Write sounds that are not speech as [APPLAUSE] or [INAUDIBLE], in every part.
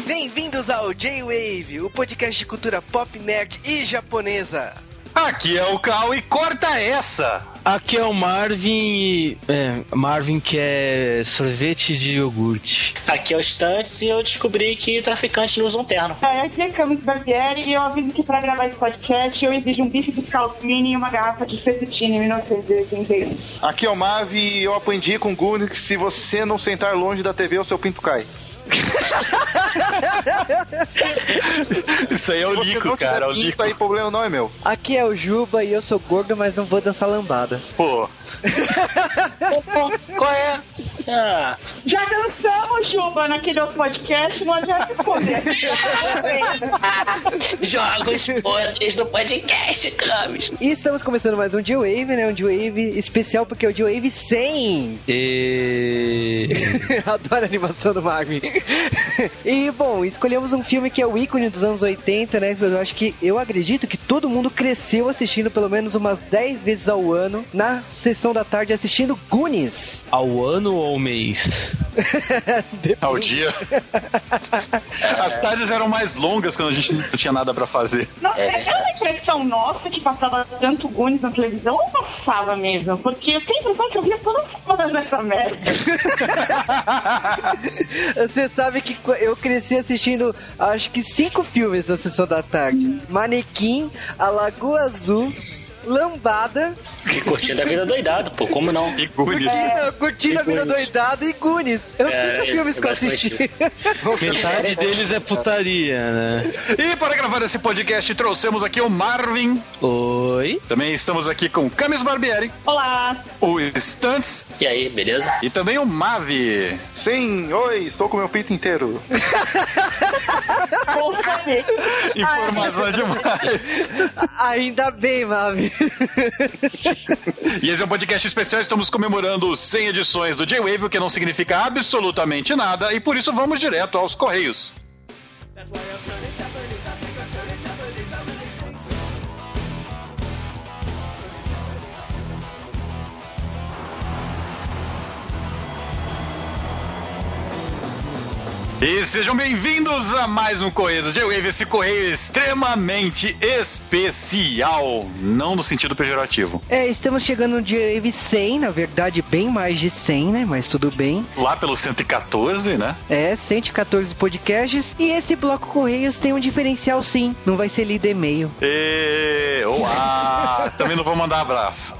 Bem-vindos ao J-Wave, o podcast de cultura pop, nerd e japonesa. Aqui é o Cal e corta essa! Aqui é o Marvin e. É, Marvin que é sorvete de iogurte. Aqui é o Stantes e eu descobri que traficantes não usam terno. É, aqui é Camus Barbieri e eu aviso que pra gravar esse podcast eu exijo um bife de scalpini e uma garrafa de fettuccine em 1981. Aqui é o Mavi e eu aprendi com o Guni que se você não sentar longe da TV, o seu pinto cai. [LAUGHS] Isso aí é o Lico, cara. É o tiver pinto, aí problema não é meu. Aqui é o Juba e eu sou gordo, mas não vou dançar lambada. Pô, Qual é? Ah, Já dançamos, Juba, naquele outro podcast, não adianta esconder. jogos podres do podcast, Camis. E estamos começando mais um J-Wave, né? Um J-Wave especial porque é o J-Wave 100. E. [LAUGHS] Adoro a animação do Marvin. [LAUGHS] e, bom, escolhemos um filme que é o ícone dos anos 80, né? Eu acho que, eu acredito que todo mundo cresceu assistindo pelo menos umas 10 vezes ao ano, na sessão da tarde, assistindo Goonies. Ao ano ou ao mês? [LAUGHS] ao dia. [LAUGHS] As tardes eram mais longas quando a gente não tinha nada pra fazer. Não, é aquela impressão nossa que passava tanto Gunis na televisão ou passava mesmo? Porque eu tenho a impressão que eu via toda semana nessa merda. Você sabe que eu cresci assistindo, acho que cinco filmes na sessão da tarde. Manequim, A Lagoa Azul, Lambada, E curtindo a vida doidado, pô, como não? E Goonies. é, Curtindo a Vida. Doidada e Goonies. Eu É, cinco filmes é que eu assisti. Metade deles é putaria, né? E para gravar esse podcast, trouxemos aqui o Marvin. Oi? Também estamos aqui com o Camis Barbieri, Olá. o Stunts E aí, beleza? e também o Mavi. Sim, oi, estou com meu pinto inteiro. [LAUGHS] Informação demais. Ainda bem, Mavi. E esse é um podcast especial, estamos comemorando 100 edições do J-Wave, o que não significa absolutamente nada, e por isso vamos direto aos Correios. E sejam bem-vindos a mais um Correio do J-Wave, esse correio extremamente especial, não no sentido pejorativo. É, estamos chegando no J-Wave 100, na verdade, bem mais de 100, né? Mas tudo bem. Lá pelo 114, né? É, 114 podcasts. E esse bloco Correios tem um diferencial sim. Não vai ser lido e-mail. E... Uau! [LAUGHS] Também não vou mandar abraço.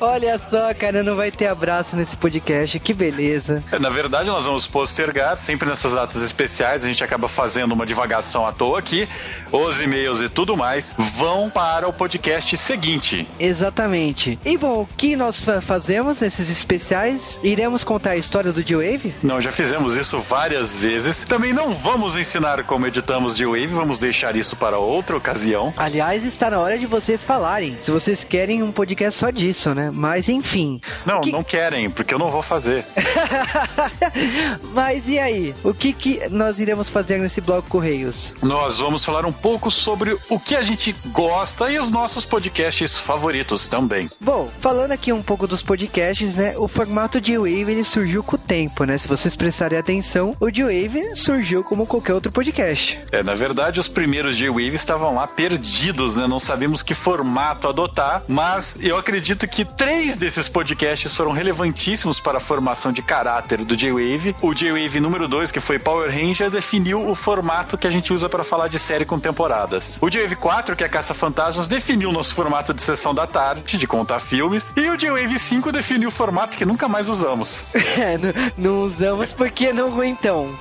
Olha só, cara, não vai ter abraço nesse podcast. Que beleza. Na verdade, nós vamos postergar, sempre nessas datas especiais, a gente acaba fazendo uma divagação à toa aqui. Os e-mails e tudo mais vão para o podcast seguinte. Exatamente. E bom, o que nós fa- fazemos nesses especiais? Iremos contar a história do J-Wave? Não, já fizemos isso várias vezes. Também não vamos ensinar como editamos de Wave, vamos deixar isso para outra ocasião. Aliás, está na hora de vocês falarem. Se vocês querem um podcast só disso, né? Mas enfim. Não, que- não querem, porque eu não vou fazer. [LAUGHS] Mas e aí? O que, que nós iremos fazer nesse bloco Correios? Nós vamos falar um pouco sobre o que a gente gosta e os nossos podcasts favoritos também. Bom, falando aqui um pouco dos podcasts, né? O formato de Wave ele surgiu com o tempo, né? Se vocês prestarem atenção, o de Wave surgiu como qualquer outro podcast. É, na verdade, os primeiros J-Wave estavam lá perdidos, né? Não sabíamos que formato adotar, mas eu acredito que três desses podcasts foram relevantíssimos para a formação de caráter do J-Wave. O J-Wave número 2, que foi Power Ranger, definiu o formato que a gente usa para falar de série com temporadas. O J-Wave 4, que é Caça Fantasmas, definiu nosso formato de sessão da tarde, de contar filmes. E o J-Wave 5 definiu o formato que nunca mais usamos. [LAUGHS] É, não, não usamos porque não então.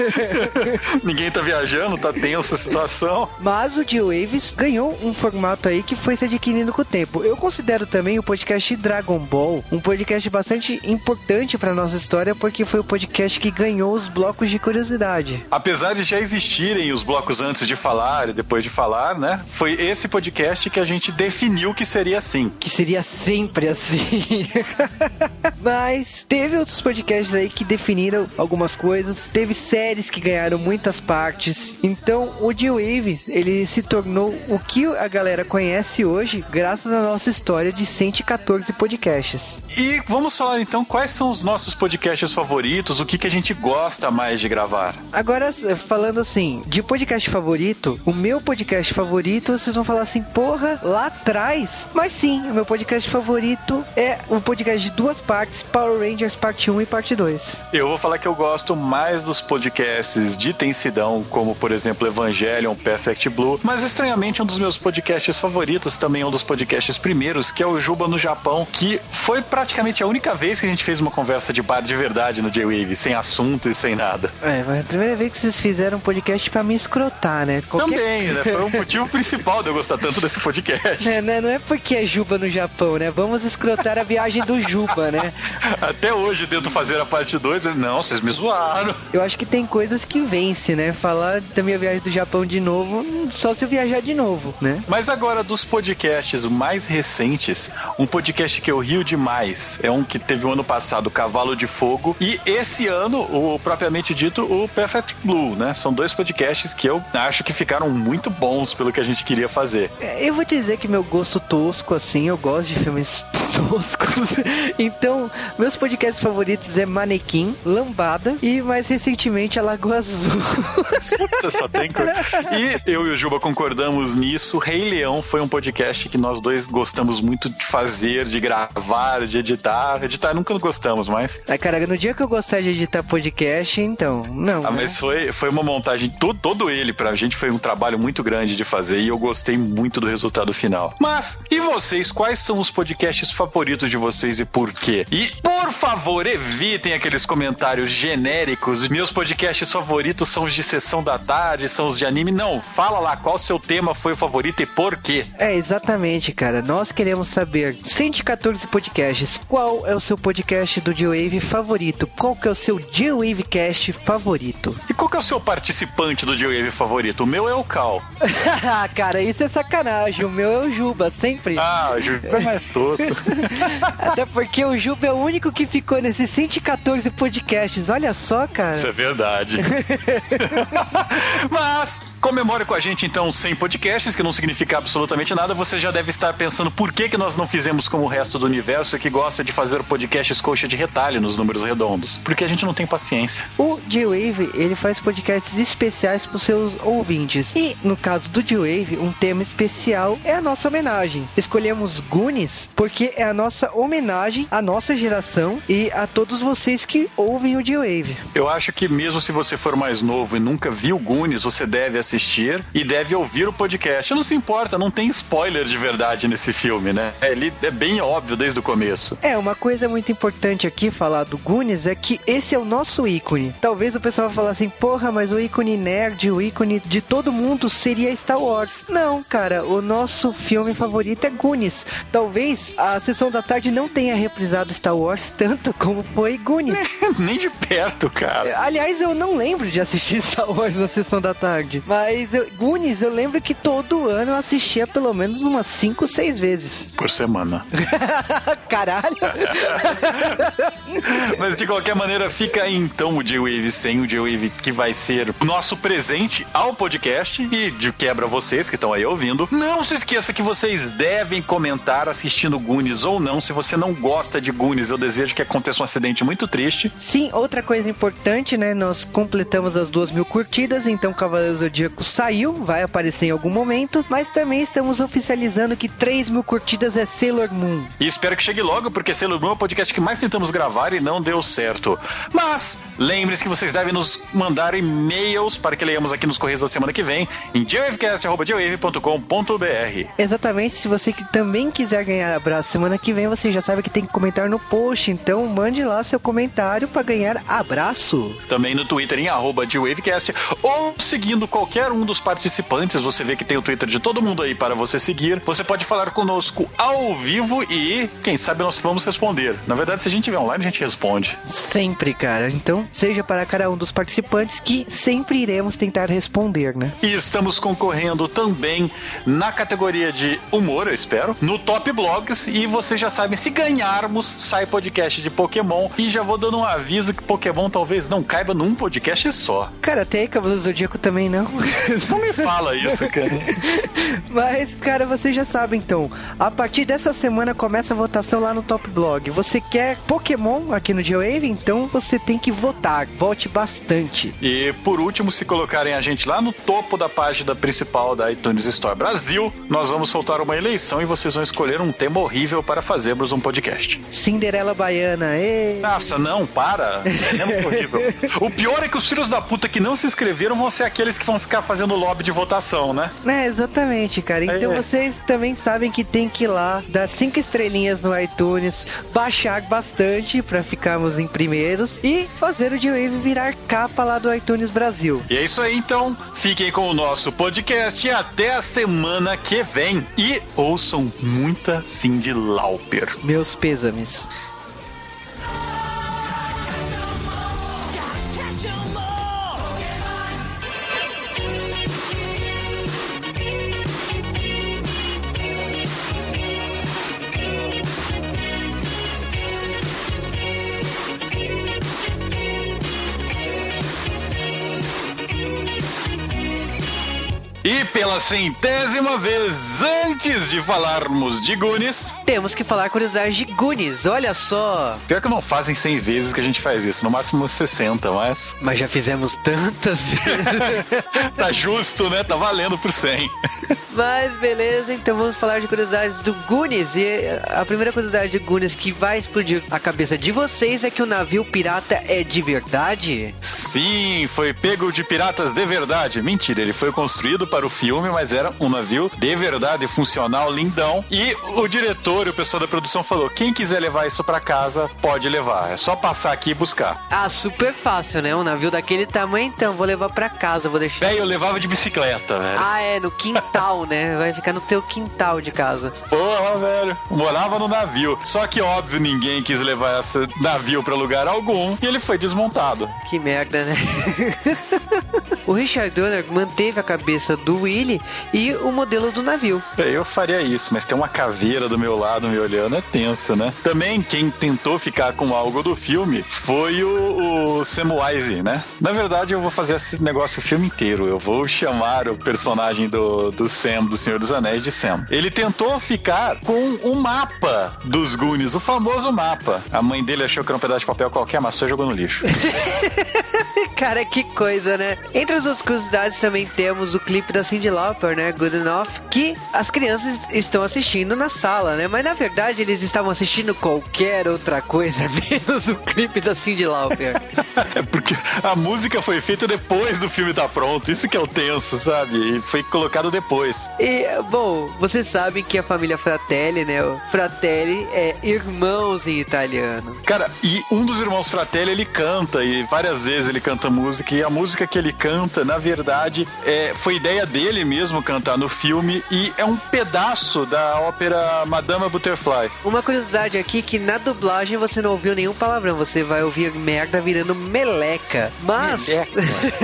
[LAUGHS] Ninguém tá viajando, tá tensa a situação. Mas o G-Waves ganhou um formato aí que foi se adquirindo com o tempo. Eu considero também o podcast Dragon Ball um podcast bastante importante para nossa história porque foi o podcast que ganhou os blocos de curiosidade. Apesar de já existirem os blocos antes de falar e depois de falar, né? Foi esse podcast que a gente definiu que seria assim. Que seria sempre assim. [LAUGHS] Mas teve outros podcasts aí que definiram algumas coisas. Teve séries que ganharam muitas partes. Então o D-Wave, ele se tornou o que a galera conhece hoje graças à nossa história de 114 podcasts. E vamos falar então quais são os nossos podcasts favoritos, o que, que a gente gosta mais de gravar. Agora, falando assim, de podcast favorito, o meu podcast favorito, vocês vão falar assim, porra, lá atrás. Mas sim, o meu podcast favorito é o podcast de duas partes, Power Rangers parte 1 e parte 2. Eu vou falar que eu gosto mais dos podcasts de tensidão, como por exemplo Evangelion, Perfect Blue, mas estranhamente um dos meus podcasts favoritos, também um dos podcasts primeiros, que é o Juba no Japão, que foi praticamente a única vez que a gente fez uma conversa de bar de verdade no J-Wave, sem assunto e sem nada. É, mas a primeira vez que vocês fizeram um podcast pra me escrotar, né? Qualquer... Também, né? [LAUGHS] Foi o motivo principal de eu gostar tanto desse podcast. É, né? Não é porque é Juba no Japão, né? Vamos escrotar a viagem do Juba, né? [LAUGHS] Até hoje tento fazer a parte 2, não, vocês me zoaram. Eu acho que tem coisas que vence, né? Falar da minha viagem do Japão de novo, só se eu viajar de novo, né? Mas agora, dos podcasts mais recentes, um podcast que eu rio demais é um que teve o ano passado, Cavalo de Fogo, e esse ano, o propriamente dito, o Perfect Blue, né? São dois podcasts que eu acho que ficaram muito bons pelo que a gente queria fazer. Eu vou dizer que meu gosto tosco, assim, eu gosto de filmes [LAUGHS] toscos. Então, meus podcasts favoritos é Manequim, Lambada e mais recentemente a Lagoa Azul. Puta, só tem. E eu e o Juba concordamos nisso. Rei Leão foi um podcast que nós dois gostamos muito de fazer, de gravar, de editar. Editar nunca gostamos mais. Ah, cara, no dia que eu gostar de editar podcast, então, não. Ah, né? mas foi, foi uma montagem, todo, todo ele pra gente foi um trabalho muito grande de fazer e eu gostei muito do resultado final. Mas, e vocês, quais são os podcasts favoritos de vocês e por quê? E, por favor, evitem aqueles comentários genéricos. Meus podcasts favoritos são os de sessão da tarde, são os de anime. Não, fala lá qual seu tema foi o favorito e por quê. É, exatamente, cara. Nós queremos saber, 114 podcasts, qual é o seu podcast do G-Wave favorito? Qual que é o seu G-Wave cast favorito? E qual que é o seu participante do G-Wave favorito? O meu é o Cal. [LAUGHS] cara, isso é sacanagem. O meu é o Juba, sempre. Ah, o Juba é mais tosco. [LAUGHS] Até porque o Juba é o único que ficou nesses 114 podcasts. Olha só, cara. Isso é verdade. [LAUGHS] Mas comemore com a gente então 100 podcasts, que não significa absolutamente nada. Você já deve estar pensando por que, que nós não fizemos como o resto do universo que gosta de fazer podcasts coxa de retalho nos números redondos. Porque a gente não tem paciência. O G-Wave, ele faz podcasts especiais para os seus ouvintes. E no caso do G-Wave, um tema especial é a nossa homenagem. Escolhemos Goonies porque é a nossa homenagem à nossa geração e a todos vocês que ouvem o G-Wave. Eu acho que mesmo se você for mais novo e nunca viu Goonies, você deve assistir e deve ouvir o podcast. Não se importa, não tem spoiler de verdade nesse filme, né? Ele é bem óbvio desde o começo. É, uma coisa muito importante aqui falar do Goonies é que esse é o nosso ícone. Talvez o pessoal falar assim, porra, mas o ícone nerd, o ícone de todo mundo seria Star Wars. Não, cara, o nosso filme favorito é Goonies. Talvez a sessão da tarde não tenha reprisado Star Wars tanto como foi Goonies. [LAUGHS] Nem de perto, cara. Aliás, eu não lembro de assistir [LAUGHS] Star Wars na sessão da tarde. Mas eu, Goonies, eu lembro que todo ano eu assistia pelo menos umas 5, 6 vezes. [LAUGHS] Por semana. Caralho! [LAUGHS] Mas de qualquer maneira, fica aí então o J-Wave 100, o J-Wave que vai ser nosso presente ao podcast e de quebra vocês que estão aí ouvindo. Não se esqueça que vocês devem comentar assistindo Goonies ou não. Se você não gosta de Goonies, eu desejo que aconteça um acidente muito triste. Sim, outra coisa importante, né? Nós completamos as duas mil curtidas, então Cavaleiro Zodíaco saiu, vai aparecer em algum momento, mas também estamos oficializando que 3 mil curtidas é Sailor Moon. E espero que chegue logo, porque Sailor Moon é o podcast que mais tentamos gravar e não deu certo. Mas lembre-se que vocês devem nos mandar e-mails para que leiamos aqui nos Correios da semana que vem em geowavecast.com.br. Exatamente, se você que também quiser ganhar abraço semana que vem, você já sabe que tem que comentar no post, então mande lá seu comentário para ganhar abraço. Também no Twitter em arroba GeoWavecast ou seguindo qualquer um dos participantes, você vê que tem o Twitter de todo mundo aí para você seguir. Você pode falar conosco ao vivo e, quem sabe, nós vamos responder. Na verdade, se a gente tiver online, a gente responde. Sempre, cara. Então, seja para cada um dos participantes que sempre iremos tentar responder, né? E estamos concorrendo também na categoria de humor, eu espero, no Top Blogs. E vocês já sabem, se ganharmos, sai podcast de Pokémon. E já vou dando um aviso que Pokémon talvez não caiba num podcast só. Cara, até aí Cavaleiro do Zodíaco também não. Não me fala isso, cara. [LAUGHS] Mas, cara, você já sabe então. A partir dessa semana começa a votação lá no Top Blog. Você quer Pokémon aqui no Geowave? Então você tem que votar. Vote bastante. E por último, se colocarem a gente lá no topo da página principal da iTunes Store Brasil, nós vamos soltar uma eleição e vocês vão escolher um tema horrível para fazermos um podcast. Cinderela Baiana. Ê. Nossa, não, para. É horrível. [LAUGHS] O pior é que os filhos da puta que não se inscreveram vão ser aqueles que vão ficar fazendo lobby de votação, né? É, exatamente, cara. Então É. vocês também sabem que tem que ir lá, dar cinco estrelinhas no iTunes, baixar bastante pra ficarmos em primeiros e fazer o Geowave virar capa lá do iTunes Brasil. E é isso aí, então. Fiquem com o nosso podcast e até a semana que vem. E ouçam muita Cindy Lauper. Meus pêsames. E pela centésima vez, antes de falarmos de Goonies, Temos que falar curiosidades de Goonies, olha só. pior que não fazem 100 vezes que a gente faz isso, no máximo umas 60, mas Mas já fizemos tantas [LAUGHS] vezes. tá justo, né? Tá valendo por 100. Mas beleza, então vamos falar de curiosidades do Goonies. E a primeira curiosidade de Goonies que vai explodir a cabeça de vocês é que o navio pirata é de verdade? Sim, foi pego de piratas de verdade. Mentira, ele foi construído para o filme, mas era um navio de verdade, funcional, lindão. E o diretor e o pessoal da produção falou: quem quiser levar isso pra casa, pode levar. É só passar aqui e buscar. Ah, super fácil, né? Um navio daquele tamanho, então vou levar pra casa, vou deixar. Velho, eu levava de bicicleta, velho. Ah, é, no quintal, né? Vai ficar no teu quintal de casa. Porra, velho. Morava no navio. Só que, óbvio, ninguém quis levar esse navio pra lugar algum e ele foi desmontado. Que merda, né? [LAUGHS] o Richard Donner manteve a cabeça do Willy e o modelo do navio. É, Eu faria isso, mas tem uma caveira do meu lado me olhando, é tenso, né? Também quem tentou ficar com algo do filme foi o, o Samwise, né? Na verdade, eu vou fazer esse negócio o filme inteiro. Eu vou chamar o personagem do, do Sam, do Senhor dos Anéis, de Sam. Ele tentou ficar com o mapa dos Goonies, o famoso mapa. A mãe dele achou que era um pedaço de papel qualquer, amassou e jogou no lixo. [LAUGHS] [LAUGHS] Cara, que coisa, né? Entre as outras curiosidades também temos o clipe da Cyndi Lauper, né? Good Enough, que as crianças estão assistindo na sala, né? Mas na verdade eles estavam assistindo qualquer outra coisa, [LAUGHS] menos o clipe da Cyndi Lauper. [LAUGHS] É porque a música foi feita depois do filme estar pronto. Isso que é o tenso, sabe? E foi colocado depois. E, bom, vocês sabem que a família Fratelli, né? O Fratelli é irmãos em italiano. Cara, e um dos irmãos Fratelli, ele canta, e várias vezes ele canta música, e a música que ele canta, na verdade, é, foi ideia dele mesmo cantar no filme, e é um pedaço da ópera Madame Butterfly. Uma curiosidade aqui que na dublagem você não ouviu nenhum palavrão, você vai ouvir merda virando meleca. Mas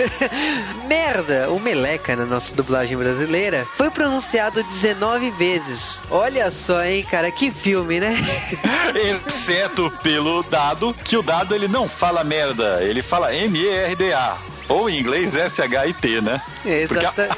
[LAUGHS] merda, ou meleca na nossa dublagem brasileira, foi pronunciado 19 vezes. Olha só, hein, cara, que filme, né? [LAUGHS] Exceto pelo dado, que o dado ele não fala merda, ele fala M-E-R-D-A. Ou em inglês S-H-I-T, né? Porque Exata-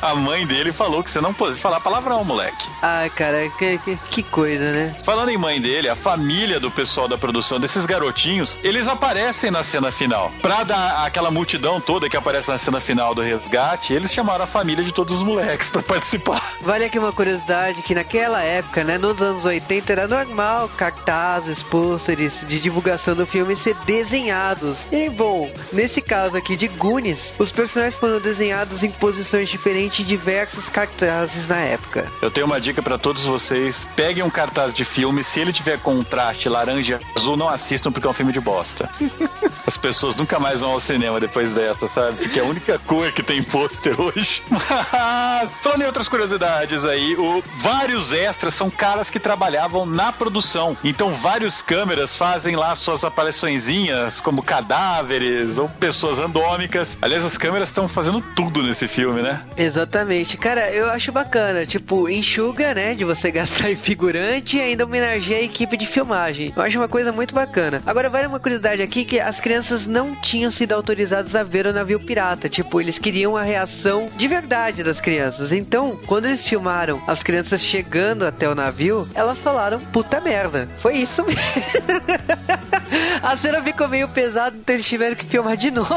a, [LAUGHS] a mãe dele falou que você não pode falar palavrão, moleque. Ai, cara, que, que, que coisa, né? Falando em mãe dele, a família do pessoal da produção desses garotinhos, eles aparecem na cena final. Pra dar aquela multidão toda que aparece na cena final do resgate, eles chamaram a família de todos os moleques pra participar. Vale aqui uma curiosidade que naquela época, né, nos anos 80, era normal cartazes, pôsteres de divulgação do filme ser desenhados. E bom, nesse caso aqui de Goonies, os personagens foram desenhados em posições diferentes e diversos cartazes na época. Eu tenho uma dica pra todos vocês: peguem um cartaz de filme, se ele tiver contraste laranja e azul, não assistam porque é um filme de bosta. [LAUGHS] As pessoas nunca mais vão ao cinema depois dessa, sabe? Porque é a única cor que tem pôster hoje. [LAUGHS] Mas, falando em outras curiosidades aí, o, vários extras são caras que trabalhavam na produção. Então, vários câmeras fazem lá suas apariçõezinhas, como cadáveres ou pessoas randômicas. Aliás, as câmeras estão fazendo tudo nesse filme, né? Exatamente. Cara, eu acho bacana. Tipo, enxuga, né? De você [LAUGHS] gastar em figurante e ainda homenageia a equipe de filmagem. Eu acho uma coisa muito bacana. Agora, vale uma curiosidade aqui que as crianças não tinham sido autorizadas a ver o navio pirata. Tipo, eles queriam a reação de verdade das crianças. Então, quando eles filmaram as crianças chegando até o navio, elas falaram puta merda. Foi isso mesmo. [LAUGHS] A cena ficou meio pesada, então eles tiveram que filmar de [LAUGHS] novo.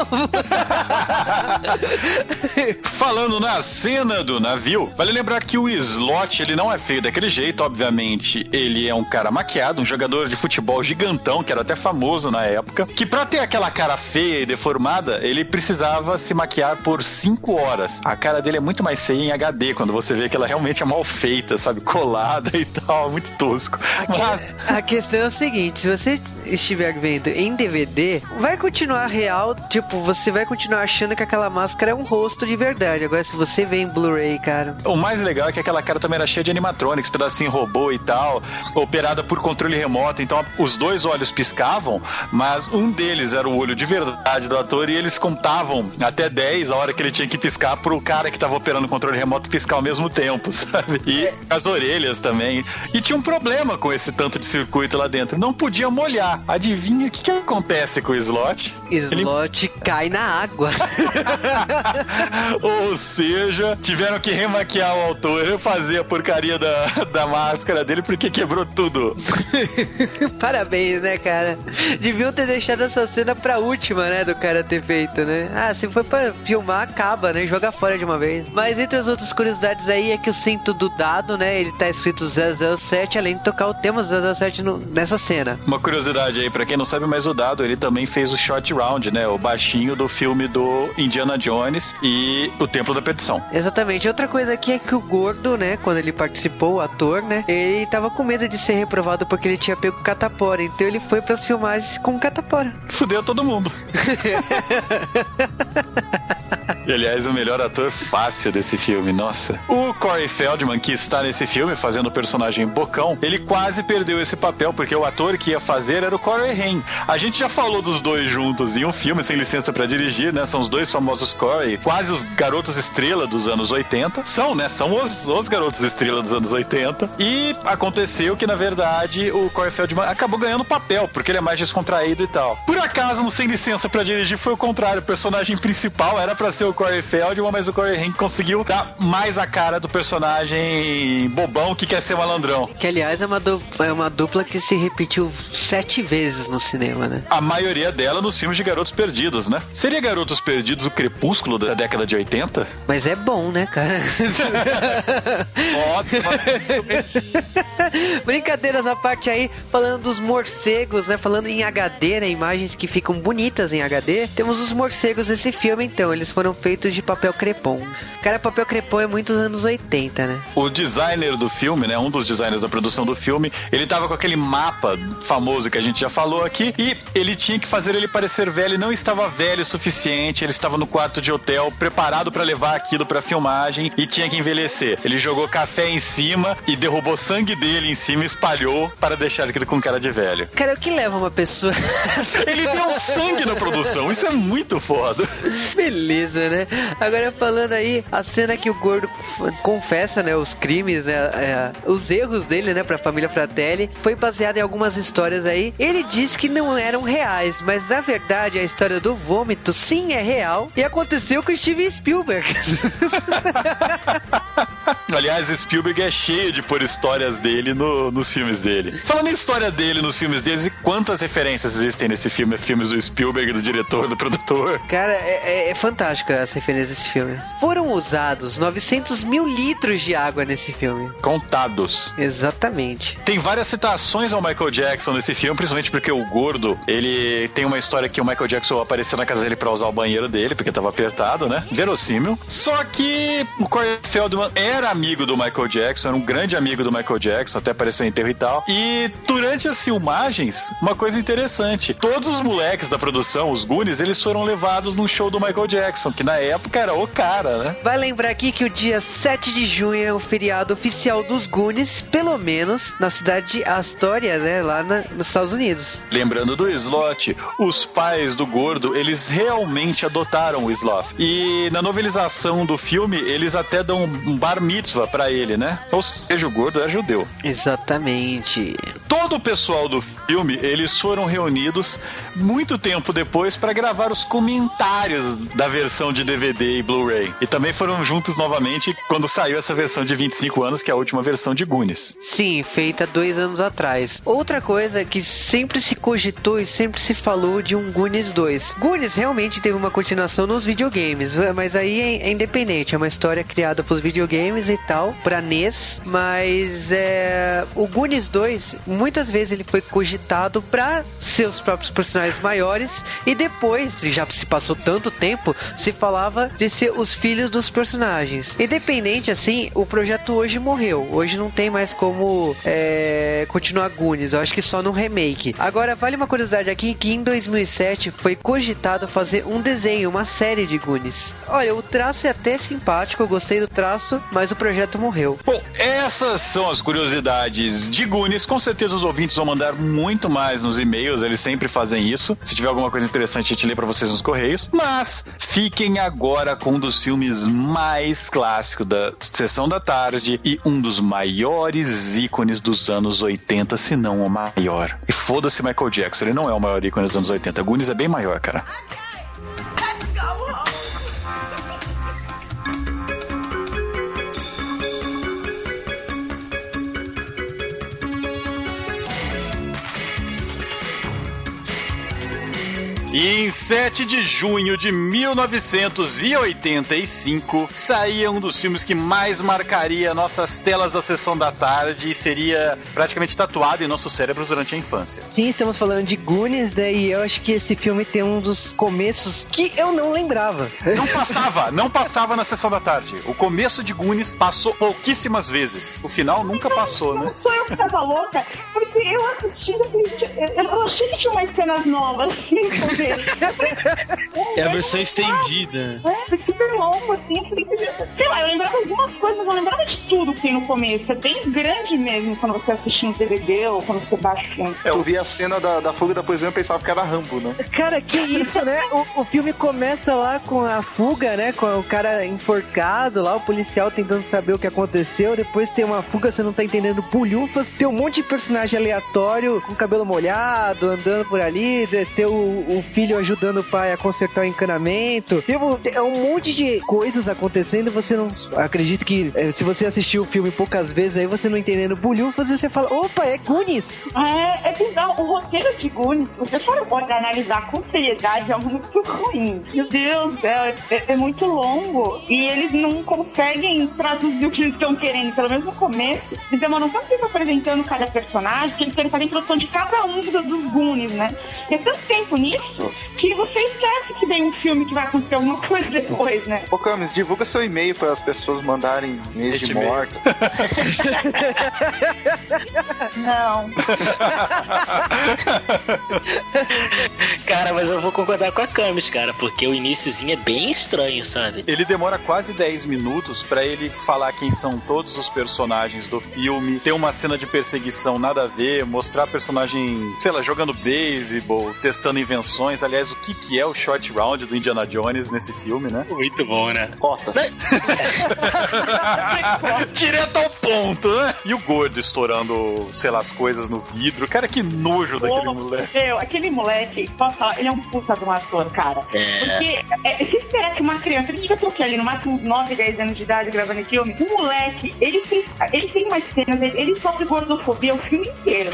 [LAUGHS] Falando na cena do navio, vale lembrar que o Slot, ele não é feio daquele jeito, obviamente. Ele é um cara maquiado, um jogador de futebol gigantão, que era até famoso na época, que pra ter aquela cara feia e deformada, ele precisava se maquiar por 5 horas. A cara dele é muito mais feia em HD, quando você vê que ela realmente é mal feita, sabe? Colada e tal, muito tosco. Aqui- Mas A questão é o seguinte: se você estiver vendo em DVD, vai continuar real, tipo, você vai continuar achando que aquela máscara é um rosto de verdade. Agora, se você vê em Blu-ray, cara. O mais legal é que aquela cara também era cheia de animatronics, pedacinho robô e tal, operada por controle remoto. Então os dois olhos piscavam, mas um deles era o olho de verdade do ator e eles contavam até 10 a hora que ele tinha que piscar pro cara que tava operando o controle remoto piscar ao mesmo tempo, [LAUGHS] sabe? E as orelhas também. E tinha um problema com esse tanto de circuito lá dentro. Não podia molhar. Adivinha o que, que acontece com o slot? Ele Slot cai na água. Ou seja, tiveram que remaquiar o autor, refazer a porcaria da, da máscara dele porque quebrou tudo. [LAUGHS] Parabéns, né, cara? Deviam ter deixado essa cena pra última, né, do cara ter feito, né? Ah, se foi pra filmar, acaba, né? Joga fora de uma vez. Mas entre as outras curiosidades aí é que o cinto do dado, né, ele tá escrito 007, além de tocar o tema 007 no- nessa cena. Uma curiosidade aí, pra quem não sabe, mas o Dado, ele também fez o Short Round, né? O baixinho do filme do Indiana Jones e o Templo da Perdição. Exatamente. Outra coisa aqui é que o gordo, né, quando ele participou, o ator, né, ele tava com medo de ser reprovado porque ele tinha pego catapora. Então ele foi pras filmagens com catapora. Fudeu todo mundo. [LAUGHS] E, aliás, o melhor ator fácil desse filme, nossa. O Corey Feldman, que está nesse filme fazendo o personagem Bocão, ele quase perdeu esse papel, porque o ator que ia fazer era o Corey Haim. A gente já falou dos dois juntos em um filme sem licença pra dirigir, né? São os dois famosos Corey, quase os garotos estrela dos anos 80. São, né? São os, os garotos estrela dos anos 80. E aconteceu que, na verdade, o Corey Feldman acabou ganhando papel, porque ele é mais descontraído e tal. Por acaso, no Sem Licença pra Dirigir foi o contrário. O personagem principal era pra ser o Corey Feldman, mas o Corey Haim conseguiu dar mais a cara do personagem bobão que quer ser malandrão. Que aliás é uma, du- é uma dupla que se repetiu sete vezes no cinema, né? A maioria dela nos filmes de Garotos Perdidos, né? Seria Garotos Perdidos o Crepúsculo da década de 80? Mas é bom, né, cara? Ótimo. [LAUGHS] Brincadeiras à parte aí, falando dos morcegos, né? Falando em HD, né? Imagens que ficam bonitas em HD. Temos os morcegos desse filme, então. Eles foram feitos de papel crepom. Cara, papel crepom é muitos anos 80, né? O designer do filme, né, um dos designers da produção do filme, ele tava com aquele mapa famoso que a gente já falou aqui e ele tinha que fazer ele parecer velho e não estava velho o suficiente, ele estava no quarto de hotel preparado pra levar aquilo pra filmagem e tinha que envelhecer. Ele jogou café em cima e derrubou sangue dele em cima e espalhou para deixar aquilo com cara de velho. Cara, o que leva uma pessoa. [LAUGHS] Ele deu sangue na produção, isso é muito foda. Beleza, né? Agora falando aí, a cena que o gordo confessa, né, os crimes, né, é, os erros dele, né, pra família Fratelli, foi baseada em algumas histórias aí. Ele diz que não eram reais, mas na verdade a história do vômito sim é real e aconteceu com o Steven Spielberg. [LAUGHS] Aliás, Spielberg é cheio de pôr histórias dele no- nos filmes dele. Falando em história dele nos filmes deles, e quantas referências existem nesse filme? Filmes do Spielberg, do diretor, do produtor. Cara, é, é, é fantástica essa referência desse filme. Foram usados 900 mil litros de água nesse filme. Contados. Exatamente. Tem várias citações ao Michael Jackson nesse filme, principalmente porque o gordo, ele tem uma história que o Michael Jackson apareceu na casa dele pra usar o banheiro dele, porque tava apertado, né? Verossímil. Só que o Corey Feldman era amigo do Michael Jackson, era um grande amigo do Michael Jackson, até apareceu em enterro e tal. E durante as filmagens, uma coisa interessante, todos os moleques da produção, os Goonies, eles foram levados num show do Michael Jackson, que na época era o cara, né? Vai lembrar aqui que o dia 7 de junho é o feriado oficial dos Goonies, pelo menos na cidade de Astoria, né? Lá na- nos Estados Unidos. Lembrando do Slot, os pais do gordo, eles realmente adotaram o Sloth. E na novelização do filme, eles até dão um bar mitzvah pra ele, né? Ou seja, o gordo é judeu. Exatamente. Todo o pessoal do filme, eles foram reunidos muito tempo depois pra gravar os comentários da versão de DVD e Blu-ray. E também foram juntos novamente quando saiu essa versão de 25 anos, que é a última versão de Goonies. Sim, feita dois anos atrás. Outra coisa que sempre se cogitou e sempre se falou de um Goonies 2. Goonies realmente teve uma continuação nos videogames, mas aí é, é independente, é uma história criada pros videogames e tal, pra NES, mas é, o Goonies 2, muitas vezes ele foi cogitado pra seus próprios personagens maiores e depois, já se passou tanto tempo, se falava de ser os filhos dos personagens. Independente assim, o projeto hoje morreu. Hoje não tem mais como é, continuar Goonies. Eu acho que só no remake. Agora, vale uma curiosidade aqui que em 2007 foi cogitado fazer um desenho, uma série de Goonies. Olha, o traço é até simpático, eu gostei do traço, mas o projeto morreu. Bom, essas são as curiosidades de Goonies. Com certeza os ouvintes vão mandar muito mais nos e-mails, eles sempre fazem isso. Se tiver alguma coisa interessante, a gente lê pra vocês nos correios. Mas fiquem agora com um dos filmes mais clássicos da Sessão da Tarde e um dos maiores ícones dos anos 80, se não o maior. E foda-se Michael Jackson, ele não é o maior ícone dos anos 80. Goonies é bem maior, cara. E em 7 de junho de 1985, saía um dos filmes que mais marcaria nossas telas da sessão da tarde e seria praticamente tatuado em nossos cérebros durante a infância. Sim, estamos falando de Goonies, né? E eu acho que esse filme tem um dos começos que eu não lembrava. Não passava, não passava na sessão da tarde. O começo de Goonies passou pouquíssimas vezes. O final nunca passou, né? Não sou eu que tava louca, porque eu assisti eu achei que tinha umas cenas novas, assim, É a versão estendida. É, foi super longo, assim, eu falei, sei lá, eu lembrava algumas coisas, mas eu lembrava de tudo que tem no começo. É bem grande mesmo quando você assiste um DVD ou quando você baixa o filme. Eu vi a cena da, da fuga da prisão e pensava que era Rambo, né? Cara, que isso, né? O, o filme começa lá com a fuga, né? Com o cara enforcado lá, o policial tentando saber o que aconteceu. Depois tem uma fuga, você não tá entendendo bulhufas. Tem um monte de personagem aleatório, com cabelo molhado, andando por ali. de- Ter o, o filho ajudando o pai a consertar o encanamento. É um monte de coisas acontecendo. Você não. Acredito que eh, se você assistiu o filme poucas vezes aí, você não entendendo bulhufas, você fala: opa, é Goonies. É, é bizarro. O roteiro de Goonies, se você for analisar com seriedade, é muito ruim. Meu Deus céu, é, é muito longo. E eles não conseguem traduzir o que eles estão querendo. Pelo menos no começo, eles demoram tanto tempo apresentando cada personagem que eles querem fazer a introdução de cada um dos, Goonies, né? E é tanto tempo nisso que você esquece que tem um filme que vai acontecer alguma coisa depois, né? Ô Camis, divulga seu e-mail para as pessoas mandarem e-mails de morte. [LAUGHS] Não. [LAUGHS] Cara, mas eu vou concordar com a Camis, cara, porque o iníciozinho é bem estranho, sabe? Ele demora quase 10 minutos pra ele falar quem são todos os personagens do filme, ter uma cena de perseguição nada a ver, mostrar personagem, sei lá, jogando beisebol, testando invenções. Aliás, o que, que é o short round do Indiana Jones nesse filme, né? Muito bom, né? Cotas. [LAUGHS] Direto ao ponto, né? E o gordo estourando, sei lá, as coisas no vidro. Cara, que nojo daquele moleque. Meu, aquele moleque, posso falar, ele é um puta de um ator, cara. É. Porque é, se esperar que uma criança, ele devia ter o quê? ali no máximo uns 9, 10 anos de idade gravando esse filme, o moleque, ele fez, ele tem umas cenas, ele, ele sofre gordofobia o filme inteiro.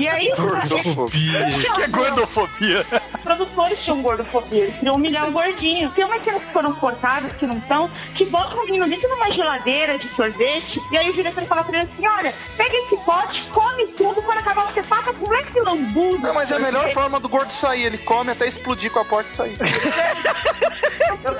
E aí, [LAUGHS] Gordofobia. Que é gordofobia. [LAUGHS] os produtores tinham gordofobia, eles queriam humilhar o gordinho. Tem umas cenas que foram cortadas, que não estão, que botam o menino dentro de uma geladeira de sorvete, e aí o diretor fala pra ele assim, olha, pega esse pote, come tudo, quando acabar você passa, o moleque se lambuza. Não, mas é a melhor forma do gordo sair. Ele come até explodir com a porta e sair. [LAUGHS]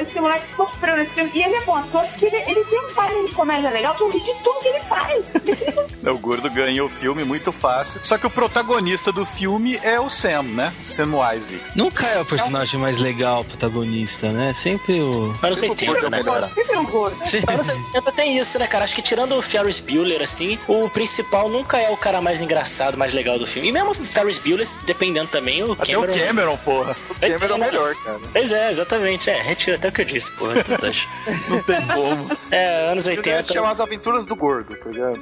Esse moleque sofreu nesse filme. E ele é bom ator porque ele, ele tem um timing de comédia legal que eu ri de tudo que ele faz. [LAUGHS] O gordo ganha o filme muito fácil. Só que o protagonista do filme é o Sam, né? O Sam Wise. Nunca é o personagem mais legal, protagonista, né? Sempre o. Anos Sempre 80, foi né, cara? Sempre um gordo. Sempre. Anos 80 tem isso, né, cara? Acho que tirando o Ferris Bueller, assim, o principal nunca é o cara mais engraçado, mais legal do filme. E mesmo o Ferris Bueller, dependendo também, o Até Cameron... o Cameron, porra. O Cameron é o melhor, cara. Pois é, exatamente. É, retira até o que eu disse, porra. acho. [LAUGHS] Não tem como. É, anos Ele deve 80. se chamar As Aventuras do Gordo, tá ligado?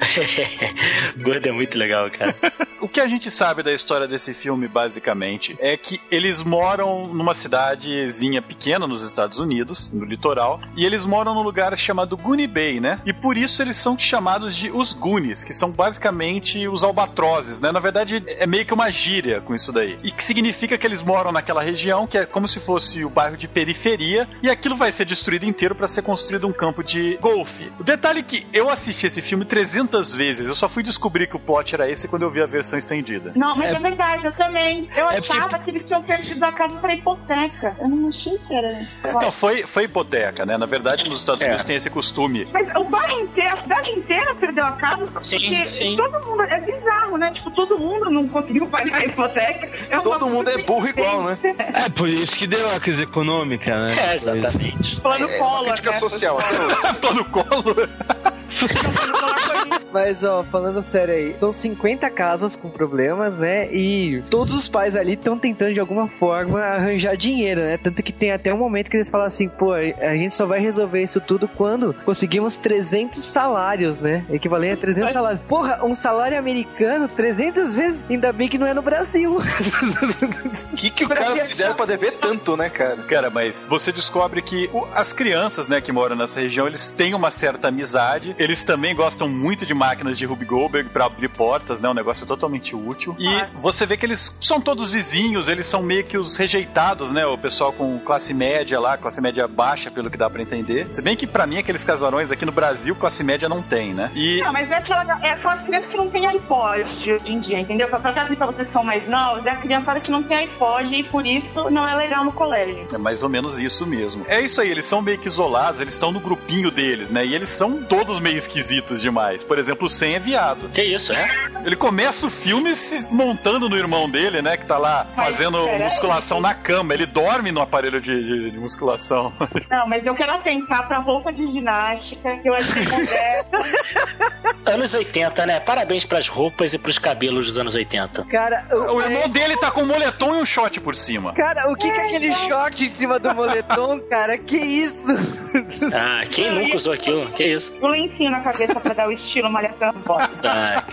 [LAUGHS] Gordo é muito legal, cara. O que a gente sabe da história desse filme, basicamente, é que eles moram numa cidadezinha pequena nos Estados Unidos, no litoral, e eles moram num lugar chamado Goonie Bay, né? E por isso eles são chamados de os Goonies, que são basicamente os albatrozes, né? Na verdade, é meio que uma gíria com isso daí. E que significa que eles moram naquela região que é como se fosse o bairro de periferia, e aquilo vai ser destruído inteiro para ser construído um campo de golfe. O detalhe é que eu assisti esse filme 300 vezes, eu só fui descobrir que o plot era esse quando eu vi a versão estendida. Não, mas É- é, verdade, eu também. Eu É porque- achava que eles tinham perdido a casa pra hipoteca. Eu não achei que era. Não, foi, foi hipoteca, né? Na verdade, nos Estados É. Unidos tem esse costume. Mas o bairro inteiro, a cidade inteira perdeu a casa Sim, porque sim. todo mundo. É bizarro, né? Tipo, todo mundo não conseguiu pagar a hipoteca. É Todo mundo é burro igual, né? [LAUGHS] É por isso que deu a crise econômica, né? É, exatamente. Plano É uma Collor, crítica né? social [LAUGHS] até hoje. Tô no colo. [LAUGHS] Mas, ó, falando sério aí, são 50 casas com problemas, né? E todos os pais ali estão tentando de alguma forma arranjar dinheiro, né? Tanto que tem até um momento que eles falam assim, pô, a gente só vai resolver isso tudo quando conseguimos 300 salários, né? Equivalente a 300 salários. Porra, um salário americano, 300 vezes? Ainda bem que não é no Brasil. O que, que os [LAUGHS] caras fizeram pra dever tanto, né, cara? Cara, mas você descobre que o- as crianças, né, que moram nessa região, eles têm uma certa amizade. Eles também gostam muito de máquinas de Ruby Goldberg pra abrir portas, né? Um negócio totalmente útil. E Ah. você vê que eles são todos vizinhos, eles são meio que os rejeitados, né? O pessoal com classe média lá, classe média baixa, pelo que dá pra entender. Se bem que pra mim aqueles casarões aqui no Brasil, classe média não tem, né? E Não, mas é aquela, é, são as crianças que não têm iPod hoje em dia, entendeu? Pra pra vocês são mais novos, é a criançada que não tem iPod e por isso não é legal no colégio. É mais ou menos isso mesmo. É isso aí, eles são meio que isolados, eles estão no grupinho deles, né? E eles são todos meio esquisitos demais. Por exemplo, o Sen é viado. Que isso, é? Ele começa o filme se montando no irmão dele, né? Que tá lá Mas, fazendo musculação na cama. Ele dorme no aparelho de, de- de musculação. [LAUGHS] Não, mas eu quero atentar pra roupa de ginástica, que eu achei moderna. [LAUGHS] Anos 80, né? Parabéns pras roupas e pros cabelos dos anos 80. Cara, o, o irmão dele tá com um moletom e um short por cima. Cara, o que, que é aquele short em cima do moletom, cara? Que isso? Ah, quem nunca usou aquilo? Que isso? o lencinho na cabeça pra dar o estilo malhação. [LAUGHS] Ah,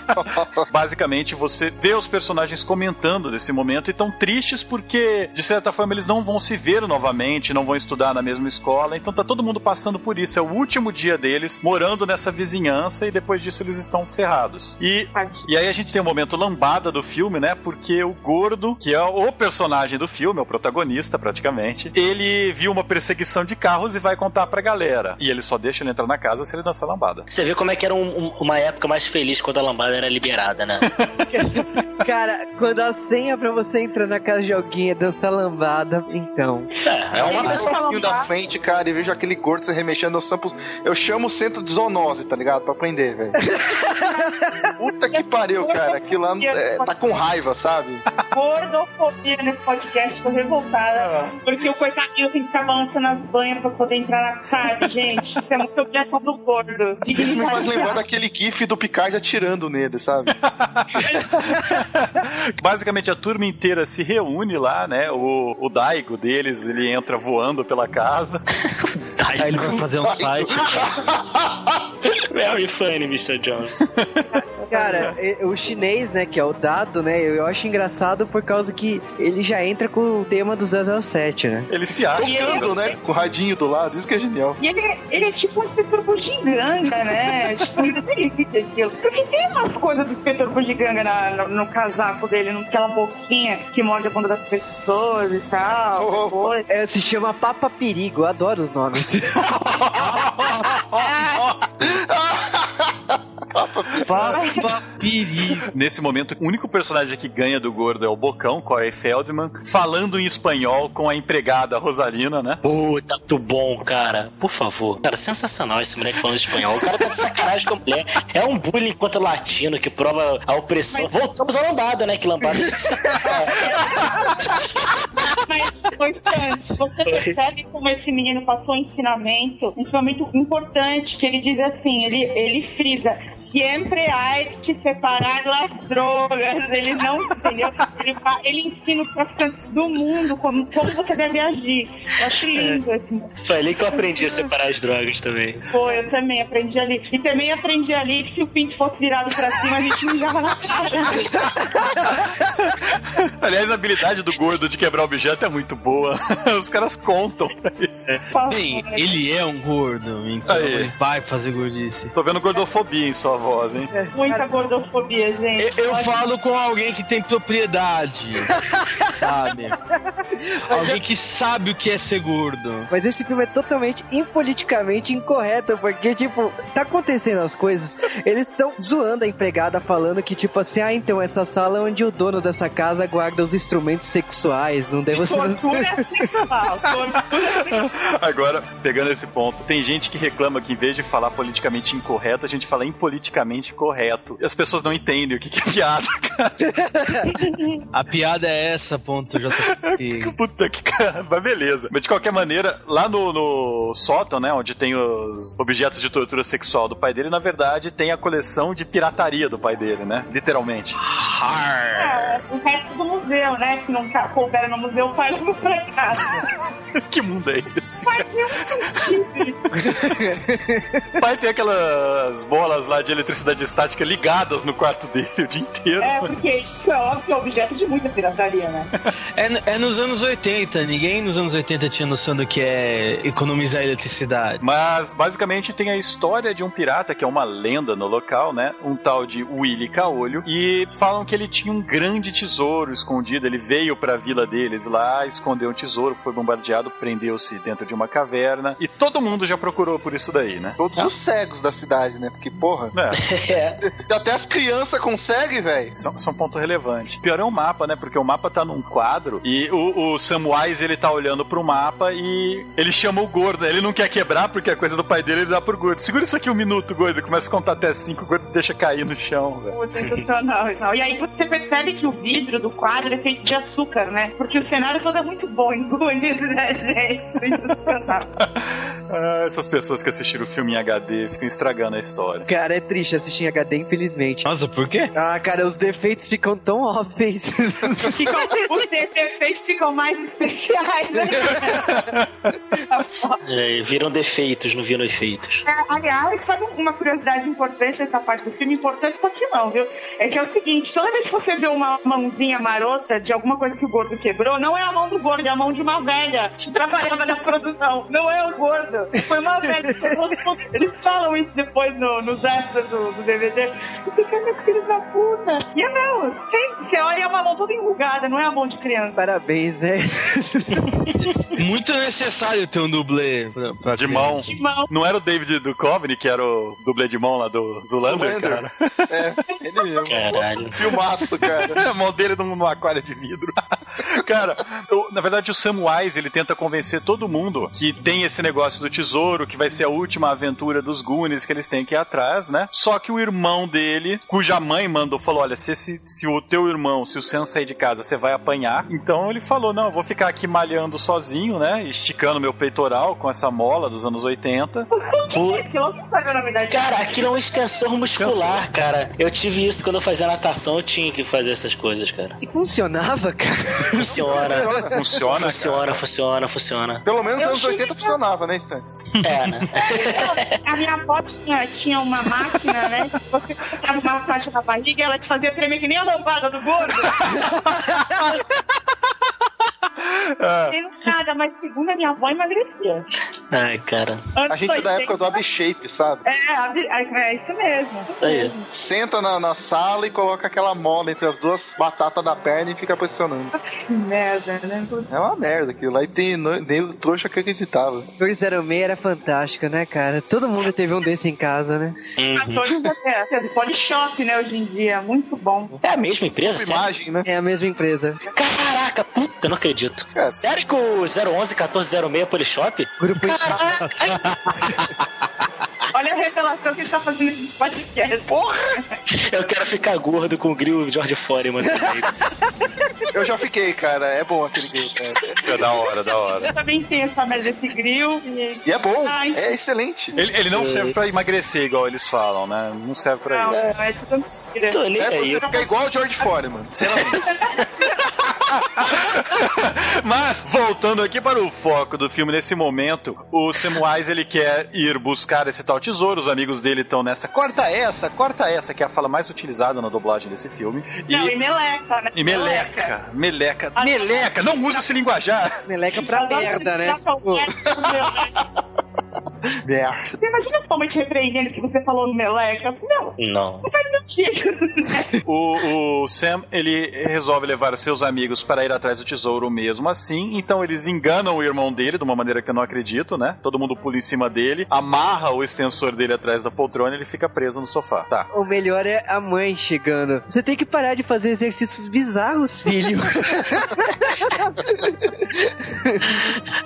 Basicamente, você vê os personagens comentando desse momento e tão tristes porque, de certa forma, eles não vão se ver novamente, não vão estudar na mesma escola. Então tá todo mundo passando por isso. É o último dia deles morando nessa vizinhança e depois disso eles estão ferrados. E E aí a gente tem um momento lambada do filme, né? Porque o gordo, que é o personagem do filme, é o protagonista praticamente, ele viu uma perseguição de carros e vai contar pra galera. E ele só deixa ele entrar na casa se ele dançar lambada. Você vê como é que era um- um- uma época mais feliz quando a lambada era liberada, né? [LAUGHS] Cara, quando a senha pra você entrar na casa de alguém é dançar lambada, então. É, é uma Eu pessoa. da frente, cara, e vejo aquele gordo se remexendo. Eu, sampo, eu chamo o centro de zoonose, tá ligado? Pra aprender, velho. [LAUGHS] Puta que pariu, cara. Aquilo lá é, tá com raiva, sabe? Gordofobia nesse podcast, tô revoltada. Porque o coitadinho tem que ficar balançando as banhas pra poder entrar na sabe, gente? Isso é muita obrigação do gordo. Isso me faz lembrar daquele [LAUGHS] gif do Picard atirando nele, sabe? [LAUGHS] Basicamente a turma inteira se reúne lá, né? O, o Daigo deles, ele entra voando pela casa. [LAUGHS] Aí ele vai fazer um site. Very funny, Mr. Jones. Cara, o chinês, né, que é o dado, né, eu acho engraçado por causa que ele já entra com o tema do 007, né? Ele se acha. Tocando, né? Com o radinho do lado, isso que é genial. E ele, é- ele é tipo um inspetor bugiganga, né? [LAUGHS] tipo, ele delícia aquilo. Porque tem umas coisas do inspetor bugiganga na, no, no casaco dele, naquela boquinha que morde a bunda das pessoas e tal. Oh, oh, oh. É, se chama Papa Perigo, eu adoro os nomes. Papa perigo. Nesse momento, o único personagem que ganha do gordo é o Bocão, Corey Feldman, falando em espanhol com a empregada Rosalina, né? Puta, muito bom, cara. Por favor. Cara, sensacional esse moleque falando espanhol. O cara tá de sacanagem com a mulher. É um bullying enquanto latino que prova a opressão. Voltamos à lambada, né? Que lambada. [LAUGHS] Mas, Stan, você percebe como esse menino passou um ensinamento, um ensinamento importante, que ele diz assim, ele, ele frisa, sempre há que separar as drogas. Ele não entendeu. Ele, ele ensina os traficantes do mundo como, como você deve agir. Eu acho lindo, assim. Foi ali que eu aprendi a separar as drogas também. Pô, eu também aprendi ali. E também aprendi ali que se o pinto fosse virado pra cima, a gente mijava na cara. [LAUGHS] Aliás, a habilidade do gordo de quebrar objeto é muito boa. [LAUGHS] Os caras contam pra isso. Bem, ele é um gordo, então Aí. ele vai fazer gordice. Tô vendo gordofobia em sua voz, hein? Muita gordofobia, gente. Eu, eu falo com alguém que tem propriedade, [LAUGHS] sabe? Alguém que sabe o que é ser gordo. Mas esse filme é totalmente impoliticamente incorreto, porque, tipo, tá acontecendo as coisas, eles estão zoando a empregada, falando que, tipo assim, ah, então essa sala é onde o dono dessa casa guarda os instrumentos sexuais, não deve ser... Tortura sexual. Tortura sexual. Agora, pegando esse ponto, tem gente que reclama que em vez de falar politicamente incorreto, a gente fala impoliticamente correto. E as pessoas não entendem o que, que é piada, cara. A piada é essa, ponto JP. [LAUGHS] Puta que cara, mas beleza. Mas de qualquer maneira, lá no, no sótão, né, onde tem os objetos de tortura sexual do pai dele, na verdade, tem a coleção de pirataria do pai dele, né? Literalmente. É, o resto do museu, né? Se não ca- couber no museu, faz no pra casa. [LAUGHS] que mundo é esse? Faz pai tem aquelas bolas lá de eletricidade estática ligadas no quarto dele o dia inteiro. É, porque isso é óbvio que é objeto de muita pirataria, né? É, é nos anos 80, ninguém nos anos 80 tinha noção do que é economizar eletricidade. Mas basicamente tem a história de um pirata que é uma lenda no local, né? Um tal de Willy Caolho. E falam que ele tinha um grande tesouro escondido. Ele veio pra vila deles lá, escondeu um tesouro, foi bombardeado, prendeu-se dentro de uma caverna. E todo mundo já procurou por isso daí, né? Todos os cegos da cidade, né? Porque, porra, É, [LAUGHS] É. [LAUGHS] até as crianças conseguem, velho. isso é isso é um ponto relevante. Pior é o mapa, né? Porque o mapa tá num quadro e o, o Samwise, ele tá olhando pro mapa e ele chama o gordo. Ele não quer quebrar porque é coisa do pai dele, ele dá pro gordo. Segura isso aqui um minuto, gordo. Começa a contar até cinco, o gordo deixa cair no chão, velho. Sensacional e. E aí você percebe que o vidro do quadro é feito de açúcar, né? Porque o cenário todo é muito bom [LAUGHS] em Goonies, né, gente? [LAUGHS] Ah, essas pessoas que assistiram o filme em HD ficam estragando a história. Cara, é triste assistir em HD, infelizmente. Nossa, por quê? Ah, cara, os defeitos ficam tão óbvios. [LAUGHS] Ficam, os defeitos ficam mais especiais, né? É, viram defeitos, não viram efeitos. Aliás, sabe uma curiosidade importante dessa parte do filme? Importante só que não, viu? É que é o seguinte, toda vez que você vê uma mãozinha marota de alguma coisa que o gordo quebrou, não é a mão do gordo, é a mão de uma velha que trabalhava na produção. Não é o gordo. Foi uma velha que. Eles falam isso depois no- nos extras do, do DVD. E fica, meu filho da puta. E é não, sempre, você olha é uma mão toda enrugada, não é a mão de criança. Parabéns, né? [LAUGHS] Muito necessário ter um dublê pra, pra De mão. De mão. Não era o David Duchovny, que era o dublê de mão lá do Zulander, Zoolander. cara? É, ele mesmo. Caralho. Filmaço, cara. [LAUGHS] a mão dele num, num aquário de vidro. [LAUGHS] Cara, eu- na verdade o Samwise ele tenta convencer todo mundo que tem esse negócio do tesouro, que vai ser a última aventura dos Goonies que eles têm que ir atrás, né? Só que o irmão dele, cuja mãe mandou, falou: olha, se, esse- se o teu irmão, se o Sam sair de casa, você vai apanhar. Então ele falou: não, eu vou ficar aqui malhando sozinho, né? Esticando meu peitoral com essa mola dos anos 80. Pô, Aquilo não sabe, na verdade. Cara, aquilo é um extensor muscular, cara. Eu tive isso quando eu fazia natação, eu tinha que fazer essas coisas, cara. E funcionava, cara. Funciona. Funciona, Funciona, funciona, funciona. Pelo menos nos anos tive 80 que- funcionava, né, Stantes? É, né? A minha avó tinha, tinha uma máquina, né? que Você colocava uma faixa na barriga e ela te fazia tremer que nem a lombada do gordo. [LAUGHS] Tem nada, mas segundo a minha avó emagrecia. Ai, cara. Antes A gente é da 80, época do ab-shape, sabe? É, é isso mesmo. Isso aí. Senta na, na sala e coloca aquela mola entre as duas batatas da perna e fica pressionando. Que merda, né? É uma merda aquilo lá. E tem nego trouxa que acreditava. Cores 06 era fantástico, né, cara? Todo mundo teve um desse em casa, né? Uhum. Até, do Polishop, né, hoje em dia. Muito bom. É a mesma empresa? Imagem, né? É a mesma empresa. Caraca, puta, não acredito. É. Sério que o 011 1406 é Polishop? Grupo [LAUGHS] Olha a revelação que ele tá fazendo nesse podcast. Porra! Eu quero ficar gordo com o grill George Foreman. [LAUGHS] Eu já fiquei, cara. É bom aquele grill, cara. É da hora, da hora. Eu também tenho essa merda desse grill. E... E é bom. Ai. É excelente. Ele, ele não serve pra emagrecer, igual eles falam, né? Não serve pra Não, isso. é, é tudo mentira. Tô nem Serve aí. você ficar igual o George Foreman. Sei lá. [LAUGHS] [LAUGHS] Mas, voltando aqui para o foco do filme nesse momento, o Samwise ele quer ir buscar esse tal tesouro, os amigos dele estão nessa, corta essa, corta essa, que é a fala mais utilizada na dublagem desse filme. E, Não, e meleca, né? e meleca, meleca, meleca, não usa esse linguajar. Meleca pra merda, né? Tipo, falando [LAUGHS] Merda. Você imagina sua mãe te repreendendo que você falou no meleca? Não, Não. não faz sentido. né? O, o Sam, ele resolve levar seus amigos para ir atrás do tesouro mesmo assim, então eles enganam o irmão dele de uma maneira que eu não acredito, né? Todo mundo pula em cima dele, amarra o extensor dele atrás da poltrona e ele fica preso no sofá. Tá. O melhor é a mãe chegando. Você tem que parar de fazer exercícios bizarros, filho. [LAUGHS]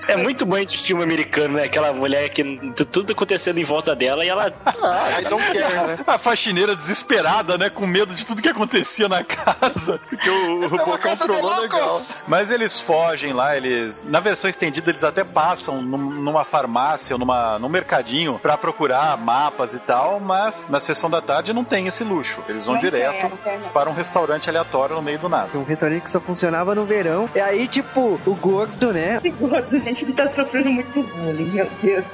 É muito mãe de filme americano, né? Aquela mulher que tudo acontecendo em volta dela e ela. Ah, [LAUGHS] I don't care, né? A faxineira desesperada, né? Com medo de tudo que acontecia na casa. Porque o, é o Bocão trollou legal. Mas eles fogem lá, eles. Na versão estendida, eles até passam num- numa farmácia ou numa, num mercadinho pra procurar mapas e tal, mas na sessão da tarde não tem esse luxo. Eles vão Não direto não tem, para um restaurante aleatório no meio do nada. Um restaurante que só funcionava no verão. E aí, tipo, o gordo, né? Esse gordo, gente, ele tá sofrendo muito bullying, meu Deus.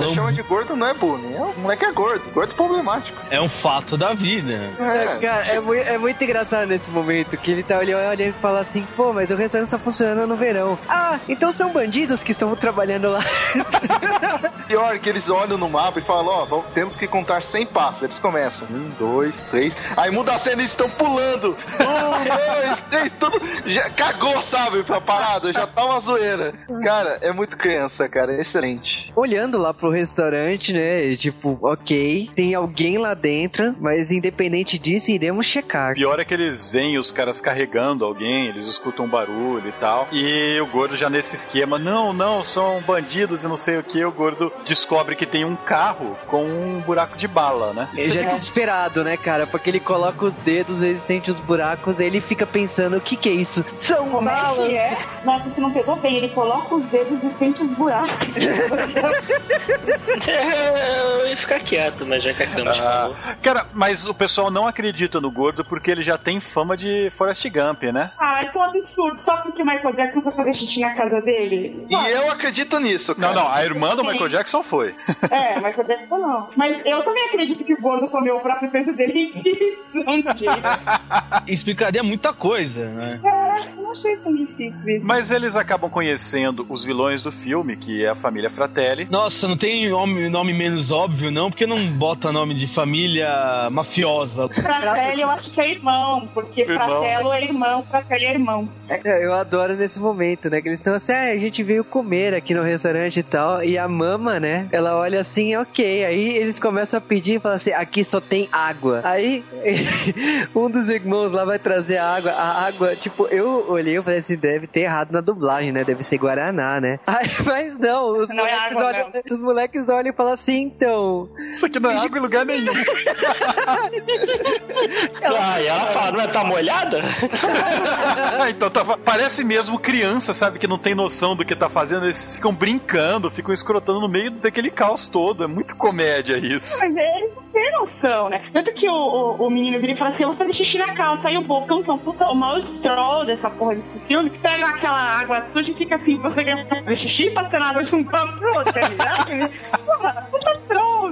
Cara, chama de gordo não é bullying. É, o moleque é gordo. Gordo problemático. é um fato da vida. É. Cara, é, mui- é muito engraçado nesse momento que ele tá olhando olha e fala assim: pô, mas o restaurante só funciona no verão. Ah, então são bandidos que estão trabalhando lá. [LAUGHS] Pior que eles olham no mapa e falam, ó, vamos- temos que contar 100 passos. Eles começam, um, dois, três. Aí muda a cena e eles estão pulando. Um, [LAUGHS] dois, três, tudo. Já cagou, sabe, pra parada. Já tá uma zoeira. Cara, é muito criança, cara. É excelente. Olhando lá pro restaurante, né? e Tipo, ok, tem alguém lá dentro, mas independente disso, iremos checar. Pior é que eles veem os caras carregando alguém, eles escutam um barulho e tal. E o gordo já nesse esquema, não, não, são bandidos e não sei o que. O gordo descobre que tem um carro com um buraco de bala, né? Ele já é desesperado, né, cara? Porque ele coloca os dedos, ele sente os buracos, aí ele fica pensando: o que que é isso? São Como é balas! que é? Nossa, você não pegou bem. Ele coloca os dedos e sente os buracos. [LAUGHS] [LAUGHS] [LAUGHS] eu ia ficar quieto, mas já que a Camus Ah, falou. cara, mas o pessoal não acredita no gordo porque ele já tem fama de Forrest Gump, né? Ah, isso é um absurdo. Só porque o Michael Jackson foi fazer xixi na casa dele. E eu acredito nisso, Não, cara. não, a irmã do Michael Jackson foi. É, Michael Jackson não. Mas eu também acredito que o gordo comeu o próprio peso dele e [LAUGHS] não tinha. Explicaria muita coisa, né? Eu não achei tão difícil isso. Mas eles acabam conhecendo os vilões vilões do filme, que é a família Fratelli. Nossa, não tem nome, nome menos óbvio, não? Porque não bota nome de família mafiosa. [LAUGHS] Fratelli eu acho que é irmão, porque Irmão. Fratello é irmão, Fratelli é irmãos. É, eu adoro nesse momento, né? Que eles estão assim, ah, a gente veio comer aqui no restaurante e tal. E a mama, né? Ela olha assim, ok. Aí eles começam a pedir e falam assim: aqui só tem água. Aí [LAUGHS] um dos irmãos lá vai trazer a água. A água, tipo, eu olhei e falei assim: deve ter errado na dublagem, né? Deve ser Guaraná, né? [LAUGHS] Aí, mas não, os, Não é moleques, água, olham, os moleques olham e falam assim: então. Isso aqui não é água em lugar nenhum. [LAUGHS] Ah, e ela fala, não é, tá molhada? [LAUGHS] então tava. Parece mesmo criança, sabe? Que não tem noção do que tá fazendo. Eles ficam brincando, ficam escrotando no meio daquele caos todo. É muito comédia isso. Mas eles têm noção, né? Tanto que o, o, o menino vira e fala assim: eu vou fazer xixi na calça. Aí o bocão, tão puta, o maior stroll dessa porra desse filme, pega aquela água suja e fica assim: você quer fazer xixi passando água de um copo pro outro, ligado? [LAUGHS] Porra, puta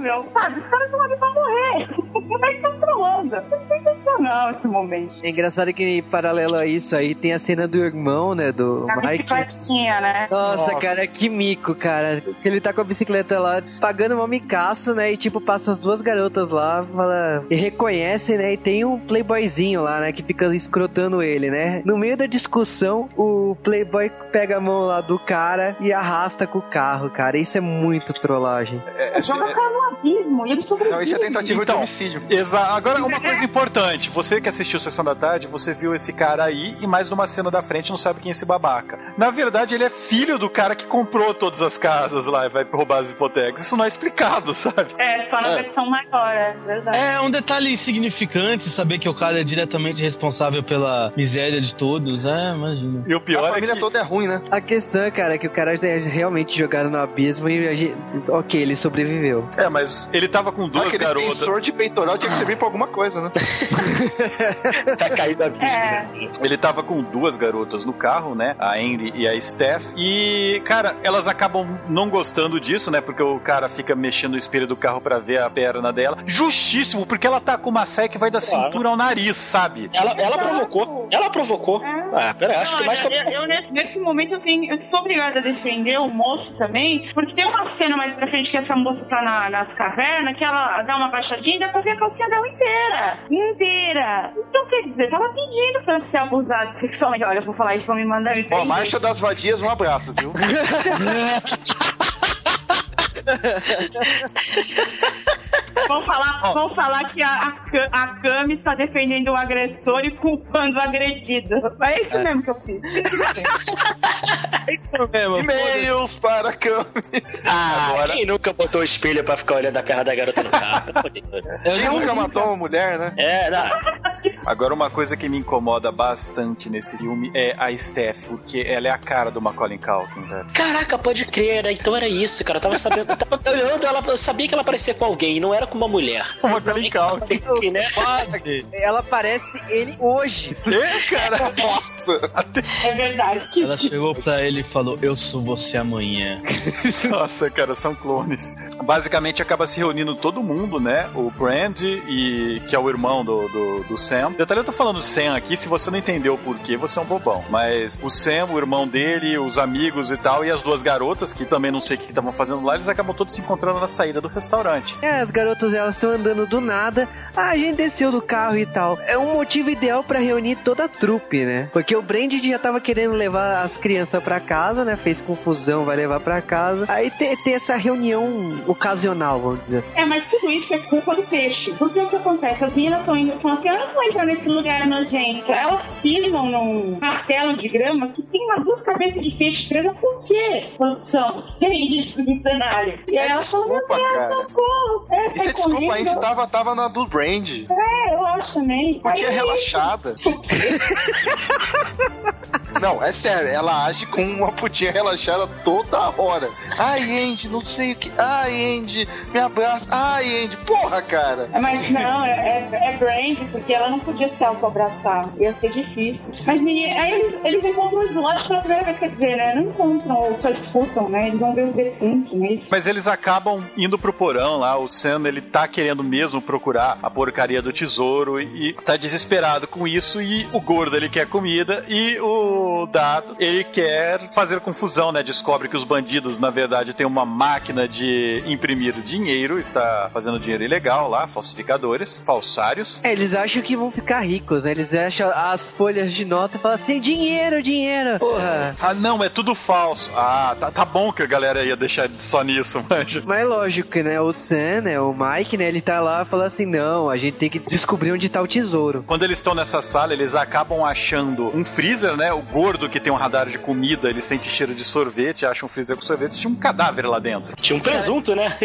meu. Sabe, os caras estão ali pra morrer. [LAUGHS] Como é que estão trollando? É sensacional esse momento. É engraçado que, paralelo a isso aí, tem a cena do irmão, né? Do A Mike. bicicletinha, né? Nossa, Nossa. cara, que mico, cara. Ele tá com a bicicleta lá, pagando uma micaço, né? E tipo, passa as duas garotas lá, fala. E reconhece, né? E tem um playboyzinho lá, né? Que fica escrotando ele, né? No meio da discussão, o playboy pega a mão lá do cara e arrasta com o carro, cara. Isso é muito trollagem. É, esse- Joga e ele sobrevive. Não, isso é tentativa Então, de homicídio. Exa Agora, uma coisa importante. Você que assistiu Sessão da Tarde, você viu esse cara aí e mais numa cena da frente não sabe quem é esse babaca. Na verdade, ele é filho do cara que comprou todas as casas lá e vai roubar as hipotecas. Isso não é explicado, [LAUGHS] sabe? É, só na É. versão maior, é verdade. É um detalhe insignificante saber que o cara é diretamente responsável pela miséria de todos, é, imagina. E o A pior é família que... toda é ruim, né? A questão, cara, é que o cara é realmente jogado no abismo e a gente... Ok, ele sobreviveu. É, mas ele tava com Não, duas aquele garotas. extensor de peitoral tinha que servir pra alguma coisa, né? [LAUGHS] Tá caído abismo. É, Ele tava com duas garotas no carro, né? A Andy e a Steph. E, cara, elas acabam não gostando disso, né? Porque o cara fica mexendo o espelho do carro pra ver a perna dela. Justíssimo, porque ela tá com uma saia que vai da Claro. cintura ao nariz, sabe? Ela, ela provocou. Ela provocou. É. Ah, peraí, acho que Não, mais que eu, eu, eu, nesse, nesse momento eu, tenho, eu sou obrigada a defender o moço também, porque tem uma cena mais pra frente que essa moça tá na- nas cavernas, que ela dá uma baixadinha e dá pra ver a calcinha dela inteira. Inteira. Então quer dizer, tava pedindo pra ser abusado sexualmente. Olha, eu vou falar isso, vão me mandar me Ó. Marcha das Vadias, um abraço, viu? [LAUGHS] [LAUGHS] Vão falar, vão falar que a, a, a Cami está defendendo o agressor e culpando o agredido. É isso mesmo que eu fiz. [LAUGHS] É isso mesmo. E-mails para Cami. Ah, Agora- quem nunca botou o espelho pra ficar olhando a perna da garota no carro? Quem nunca matou uma mulher, né? é, não. Agora, uma coisa que me incomoda bastante nesse filme é a Steph, porque ela é a cara do Macaulay Culkin, velho. Caraca, pode crer, né? Então era isso, cara. Eu tava sabendo, eu tava olhando ela, eu sabia que ela parecia com alguém, não era com uma mulher. O Macaulay Culkin. Que, né? Quase. Ela parece ele hoje. É, cara. Nossa! Até- É verdade. Ela chegou pra ele e falou: Eu sou você amanhã. [LAUGHS] Nossa, cara, são clones. Basicamente acaba se reunindo todo mundo, né? O Brand e que é o irmão do, do, do Sam. Detalhe, eu tô falando Sam aqui, se você não entendeu o porquê, você é um bobão. Mas o Sam, o irmão dele, os amigos e tal, e as duas garotas, que também não sei o que estavam fazendo lá, eles acabam todos se encontrando na saída do restaurante. É, as garotas elas estão andando do nada. Ah, a gente desceu do carro e tal. É um motivo ideal pra reunir toda a trupe, né? Porque o Brand já tava querendo levar as crianças pra casa, né? Fez confusão, vai levar pra casa. Aí tem, tem essa reunião ocasional, vamos dizer assim. É, mas tudo isso é culpa do peixe. Porque o que acontece? As meninas estão indo falam assim, eu não vou entrar nesse lugar nojento. Elas pisam num castelo de grama que tem umas duas cabeças de peixe presa. Por quê? Produção. Tem isso no cenário. E aí É falam, desculpa, meu Deus, cara. socorro. É, Isso é desculpa, a correndo. gente tava, tava na do Brand. É, eu acho também. Putinha Aí- relaxada. [LAUGHS] [LAUGHS] Não, é sério, ela age com uma putinha relaxada toda hora. Ai, Andy, não sei o que. Ai, Andy, me abraça. Ai, Andy, porra, cara. É, Mas não, é, é, é brand, porque ela não podia se auto-abraçar. Ia ser difícil. Mas menina, aí eles, eles encontram os lotes pela primeira vez, quer dizer, né? Não encontram ou só escutam, né? Eles vão ver os defuntos, não é isso? Mas eles acabam indo pro porão lá. O Sam, ele tá querendo mesmo procurar a porcaria do tesouro e, e tá desesperado com isso. E o gordo, ele quer comida. E o soldado, ele quer fazer confusão, né? Descobre que os bandidos, na verdade, têm uma máquina de imprimir dinheiro, está fazendo dinheiro ilegal lá, falsificadores, falsários. É, eles acham que vão ficar ricos, né? Eles acham as folhas de nota e falam assim: dinheiro, dinheiro. Porra. Ah, não, é tudo falso. Ah, tá, tá bom que a galera ia deixar só nisso, [LAUGHS] manja. Mas é lógico, né? O Sam, né? O Mike, né? Ele tá lá e fala assim: não, a gente tem que descobrir onde tá o tesouro. Quando eles estão nessa sala, eles acabam achando um freezer, né? O gordo que tem um radar de comida, ele sente cheiro de sorvete, acha um freezer com sorvete, tinha um cadáver lá dentro. Tinha um presunto, né? [LAUGHS]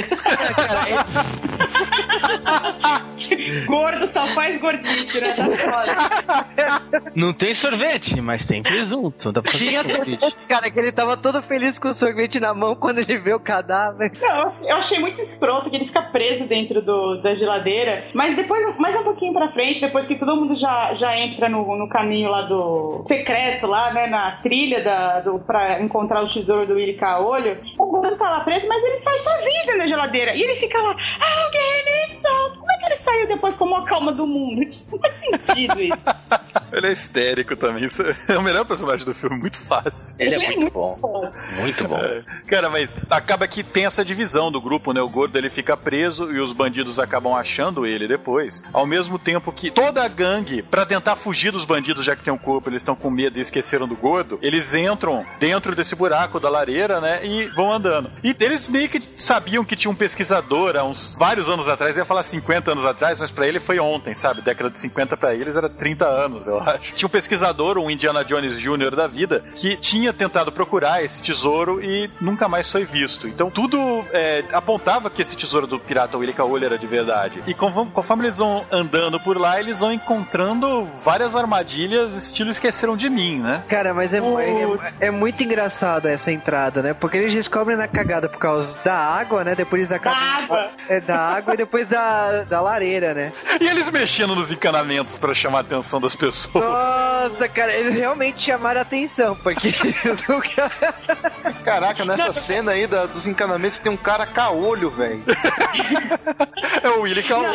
Gordo só faz gordite, né? Tá foda. Não tem sorvete, mas tem presunto. Dá pra fazer Tinha sorvete. sorvete, cara, que ele tava todo feliz com o sorvete na mão quando ele vê o cadáver. Não, eu achei muito escroto que ele fica preso dentro do, da geladeira. Mas depois, mais um pouquinho pra frente, depois que todo mundo já, já entra no, no caminho lá do secreto, lá, né? Na trilha da, do, pra encontrar o tesouro do Willy Caolho, o gordo tá lá preso, mas ele sai sozinho dentro da geladeira. E ele fica lá, alguém me solta. Como é que ele saiu depois como a calma do mundo? Não [LAUGHS] faz sentido isso. [LAUGHS] Ele é histérico também. Isso é o melhor personagem do filme, muito fácil. Ele é muito bom. Muito bom. É. Cara, mas acaba que tem essa divisão do grupo, né? O gordo ele fica preso e os bandidos acabam achando ele depois. Ao mesmo tempo que toda a gangue, pra tentar fugir dos bandidos, já que tem um corpo, eles estão com medo e esqueceram do gordo, eles entram dentro desse buraco da lareira, né? E vão andando. E eles meio que sabiam que tinha um pesquisador há uns vários anos atrás, eu ia falar 50 anos atrás, mas pra ele foi ontem, sabe? Década de 50 pra eles era 30 anos, eu acho. Tinha um pesquisador, um Indiana Jones Jr. da vida, que tinha tentado procurar esse tesouro e nunca mais foi visto. Então tudo é, apontava que esse tesouro do pirata Willy Caolho era de verdade. E conforme, eles vão andando por lá, eles vão encontrando várias armadilhas estilo esqueceram de mim, né? Cara, mas é, é, é muito engraçado essa entrada, né? Porque eles descobrem na cagada por causa da água, né? Depois eles acabam. Da água. É da água e depois da, da lareira, né? E eles mexendo nos encanamentos pra chamar a atenção das pessoas. Nossa, cara, eles realmente chamaram a atenção, porque. [LAUGHS] Caraca, nessa cena aí da- dos encanamentos tem um cara caolho, velho. [LAUGHS] É o Willy Caolho.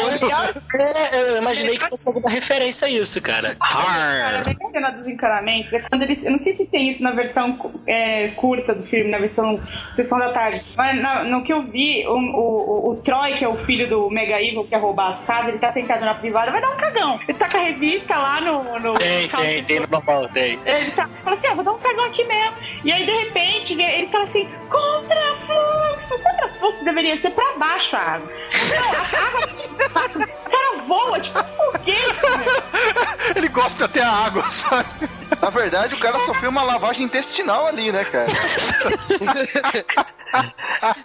É, eu imaginei que fosse alguma referência a isso, cara. Cara, a cena dos encanamentos é quando eles. Eu não sei se tem isso na versão é, curta do filme, na versão Sessão da Tarde. Mas na- no que eu vi, o, o, o Troy, que é o filho do Mega Evil, que quer roubar as casas, ele tá sentado na privada, vai dar um cagão. Ele tá com a revista lá no. No Tem, tem, tem no normal, tem. Ele tá, fala assim, ah, vou dar um cagão aqui mesmo. E aí, de repente, ele, fala assim, contrafluxo. Contrafluxo deveria ser pra baixo a água. Não, a água... [LAUGHS] O cara voa, tipo [LAUGHS] Ele gosta até a água, sabe? Na verdade, o cara sofreu uma lavagem intestinal ali, né, cara?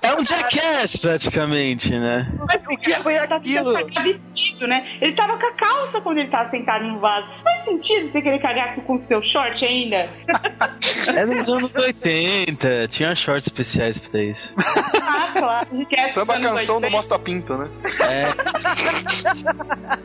É um jackass, praticamente, né? Mas o que foi aquilo? Tá vestido, né? Ele tava com a calça quando ele tava sentado no vaso. Faz sentido você querer cagar com o seu short ainda? [LAUGHS] É nos anos 80, tinha shorts especiais pra isso. Ah, claro. Samba canção do 80. Mostra Pinto, né? É, [LAUGHS]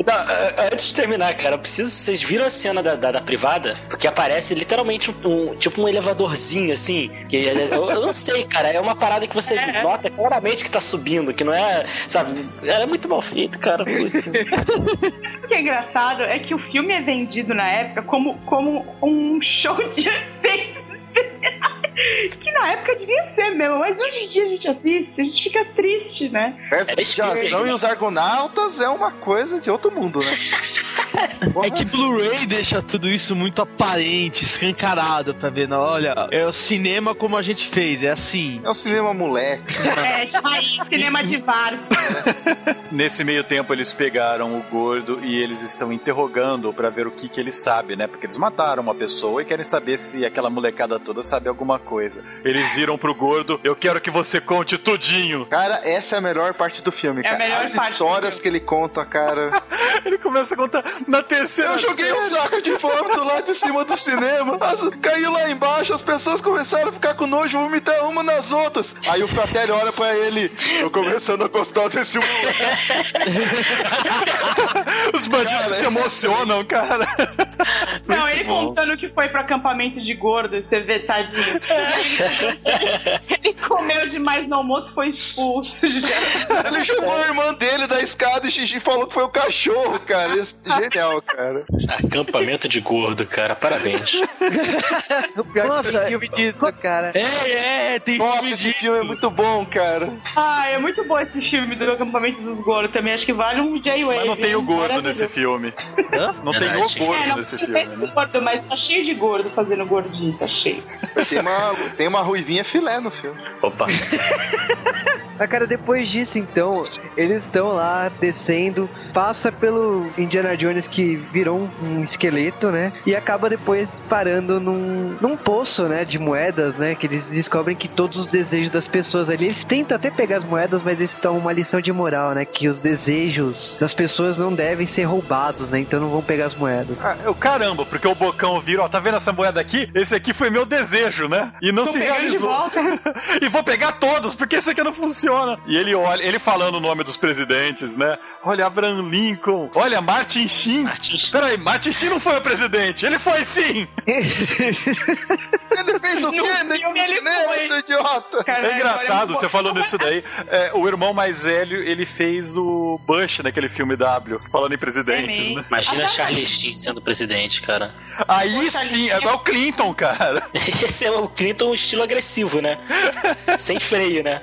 Não, antes de terminar, cara, eu preciso. Vocês viram a cena da, da, da privada? Porque aparece literalmente um, tipo um elevadorzinho, assim. Que eu, eu não sei, cara. É uma parada que você [LAUGHS] É. nota claramente que tá subindo, que não é. Sabe? É muito mal feito, cara. [LAUGHS] O que é engraçado é que o filme é vendido na época como, como um show de especiais. Que na época devia ser mesmo, mas hoje em dia a gente assiste, a gente fica triste, né? Perto É de ação e os Argonautas é uma coisa de outro mundo, né? [LAUGHS] É que Blu-ray deixa tudo isso muito aparente, escancarado ver. Não, olha, é o cinema como a gente fez, é assim. É o cinema moleque. É, aí, cinema de VAR. [LAUGHS] Nesse meio tempo, eles pegaram o gordo e eles estão interrogando pra ver o que, que ele sabe, né? Porque eles mataram uma pessoa e querem saber se aquela molecada toda sabe alguma coisa. Eles viram pro gordo, eu quero que você conte tudinho. Cara, essa é a melhor parte do filme, É a cara. melhor As histórias que ele conta, cara. [LAUGHS] Ele começa a contar na terceira Eu joguei um cena. saco de vômito lá de cima do cinema. As, caiu lá embaixo, as pessoas começaram a ficar com nojo, vomitar uma nas outras. Aí o Fratelli olha pra ele. Tô começando a gostar desse [LAUGHS] Os bandidos se emocionam, cara. Não, ele bom. contando que foi pro acampamento de gordo, você vê, tadinho. [LAUGHS] ele comeu demais no almoço e foi expulso. Ele chamou a irmã dele da escada e Xixi falou que foi o cachorro, cara. Isso- [LAUGHS] Genial, cara. Acampamento de gordo, cara. Parabéns. O pior Nossa, que tem filme disso, cara. É, é, tem Nossa, filme esse disso. filme é muito bom, cara. Ah, é muito bom esse filme do acampamento dos gordos também. Acho que vale um J-Wave. Mas não tem o gordo nesse filme. Hã? Não tem o É, gordo não nesse filme, né? gordo, mas tá cheio de gordo fazendo gordinho, tá cheio. Tem uma, tem uma ruivinha filé no filme. Opa. [LAUGHS] Ah, cara, depois disso, então, eles estão lá descendo, passa pelo Indiana Jones que virou um, esqueleto, né? E acaba depois parando num, num poço, né? De moedas, né? Que eles descobrem que todos os desejos das pessoas ali, eles tentam até pegar as moedas, mas eles estão uma lição de moral, né? Que os desejos das pessoas não devem ser roubados, né? Então não vão pegar as moedas. Ah, eu, caramba, porque o Bocão vira, ó, tá vendo essa moeda aqui? Esse aqui foi meu desejo, né? E não Tô se realizou. volta. [LAUGHS] e vou pegar todos, porque esse aqui não funciona. E ele olha, ele falando o nome dos presidentes, né? Olha, Abraham Lincoln, olha, Martin Sheen. Martin Sheen. Peraí, Martin Sheen não foi o presidente, ele foi sim! Ele fez o No quê no filme ele cinema, foi. seu idiota? Cara, É engraçado, você falando isso daí. É, o irmão mais velho, ele fez do Bush naquele filme W, falando em presidentes, É né? Imagina Ah, Charlie Sheen sendo presidente, cara. Aí Poxa, sim, ele- é igual o Clinton, cara. [LAUGHS] Esse é o Clinton estilo agressivo, né? Sem freio, né?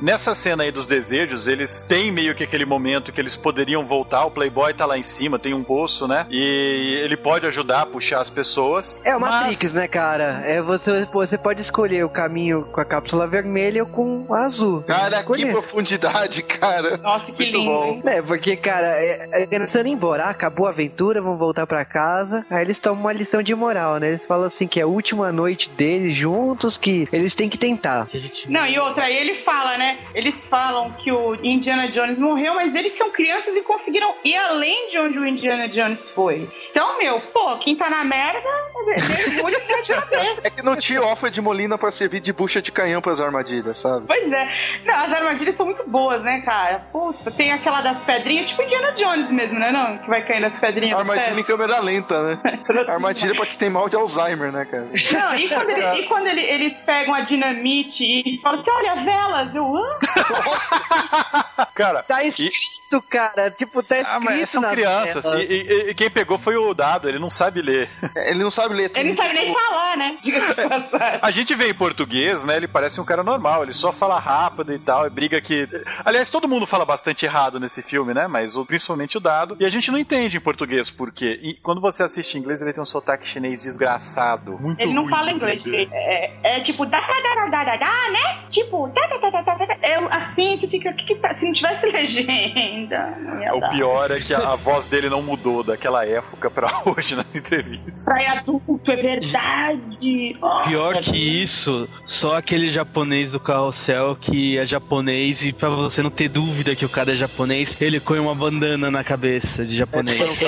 Nessa cena aí dos desejos, eles têm meio que aquele momento que eles poderiam voltar. O Playboy tá lá em cima, tem um poço, né? E ele pode ajudar a puxar as pessoas. É o mas- Matrix, né, cara? É você, você pode escolher o caminho com a cápsula vermelha ou com a azul. Cara, que profundidade, cara. Nossa, que Muito lindo, bom. hein? É, porque, cara, é, é, pensando em ir embora, acabou a aventura, vão voltar pra casa. Aí eles tomam uma lição de moral, né? Eles falam assim que é a última noite deles juntos, que eles têm que tentar. Não, e outra, aí ele fala, né? Eles falam que o Indiana Jones morreu, mas eles são crianças e conseguiram ir além de onde o Indiana Jones foi. Então, meu, pô, quem tá na merda, mergulha e na cabeça. É que não tinha Alfa de Molina pra servir de bucha de canhão pras armadilhas, sabe? Pois é. Não, as armadilhas são muito boas, né, cara? Puta, tem aquela das pedrinhas, tipo Indiana Jones mesmo, né? Não? Que vai caindo as pedrinhas. Armadilha em câmera lenta, né? [LAUGHS] pedras. Armadilha pra quem tem mal de Alzheimer, né, cara? Não, e quando, ele- e quando ele- eles pegam a dinamite e falam assim, olha, velas, eu amo. [LAUGHS] Cara, Tá e- escrito, cara. Tipo, tá escrito Ah, mas são na crianças. tela. E, e- e quem pegou foi o dado, ele não sabe ler. Ele não sabe ler. Ele não sabe nem falar, né? [LAUGHS] Diga-se de passagem. A gente vê em português, né? Ele parece um cara normal, ele só fala rápido e tal, e briga que. Aliás, todo mundo fala bastante errado nesse filme, né? Mas o- principalmente o dado. E a gente não entende em português por quê. E quando você assiste em inglês, ele tem um sotaque chinês desgraçado. Muito Ele não ruim fala inglês. entender. É, é tipo, da, da, da, da, da, da, né? Tipo, da, da, da, da. É, assim, você fica, que que tá? Se não tivesse legenda, não ia O dar. pior é que a, a voz dele não mudou daquela época pra [LAUGHS] hoje nas entrevistas. Praia adulto, é verdade. Oh, Pior que isso, só aquele japonês do carrossel que é japonês e pra você não ter dúvida que o cara é japonês, ele põe uma bandana na cabeça de japonês. [LAUGHS]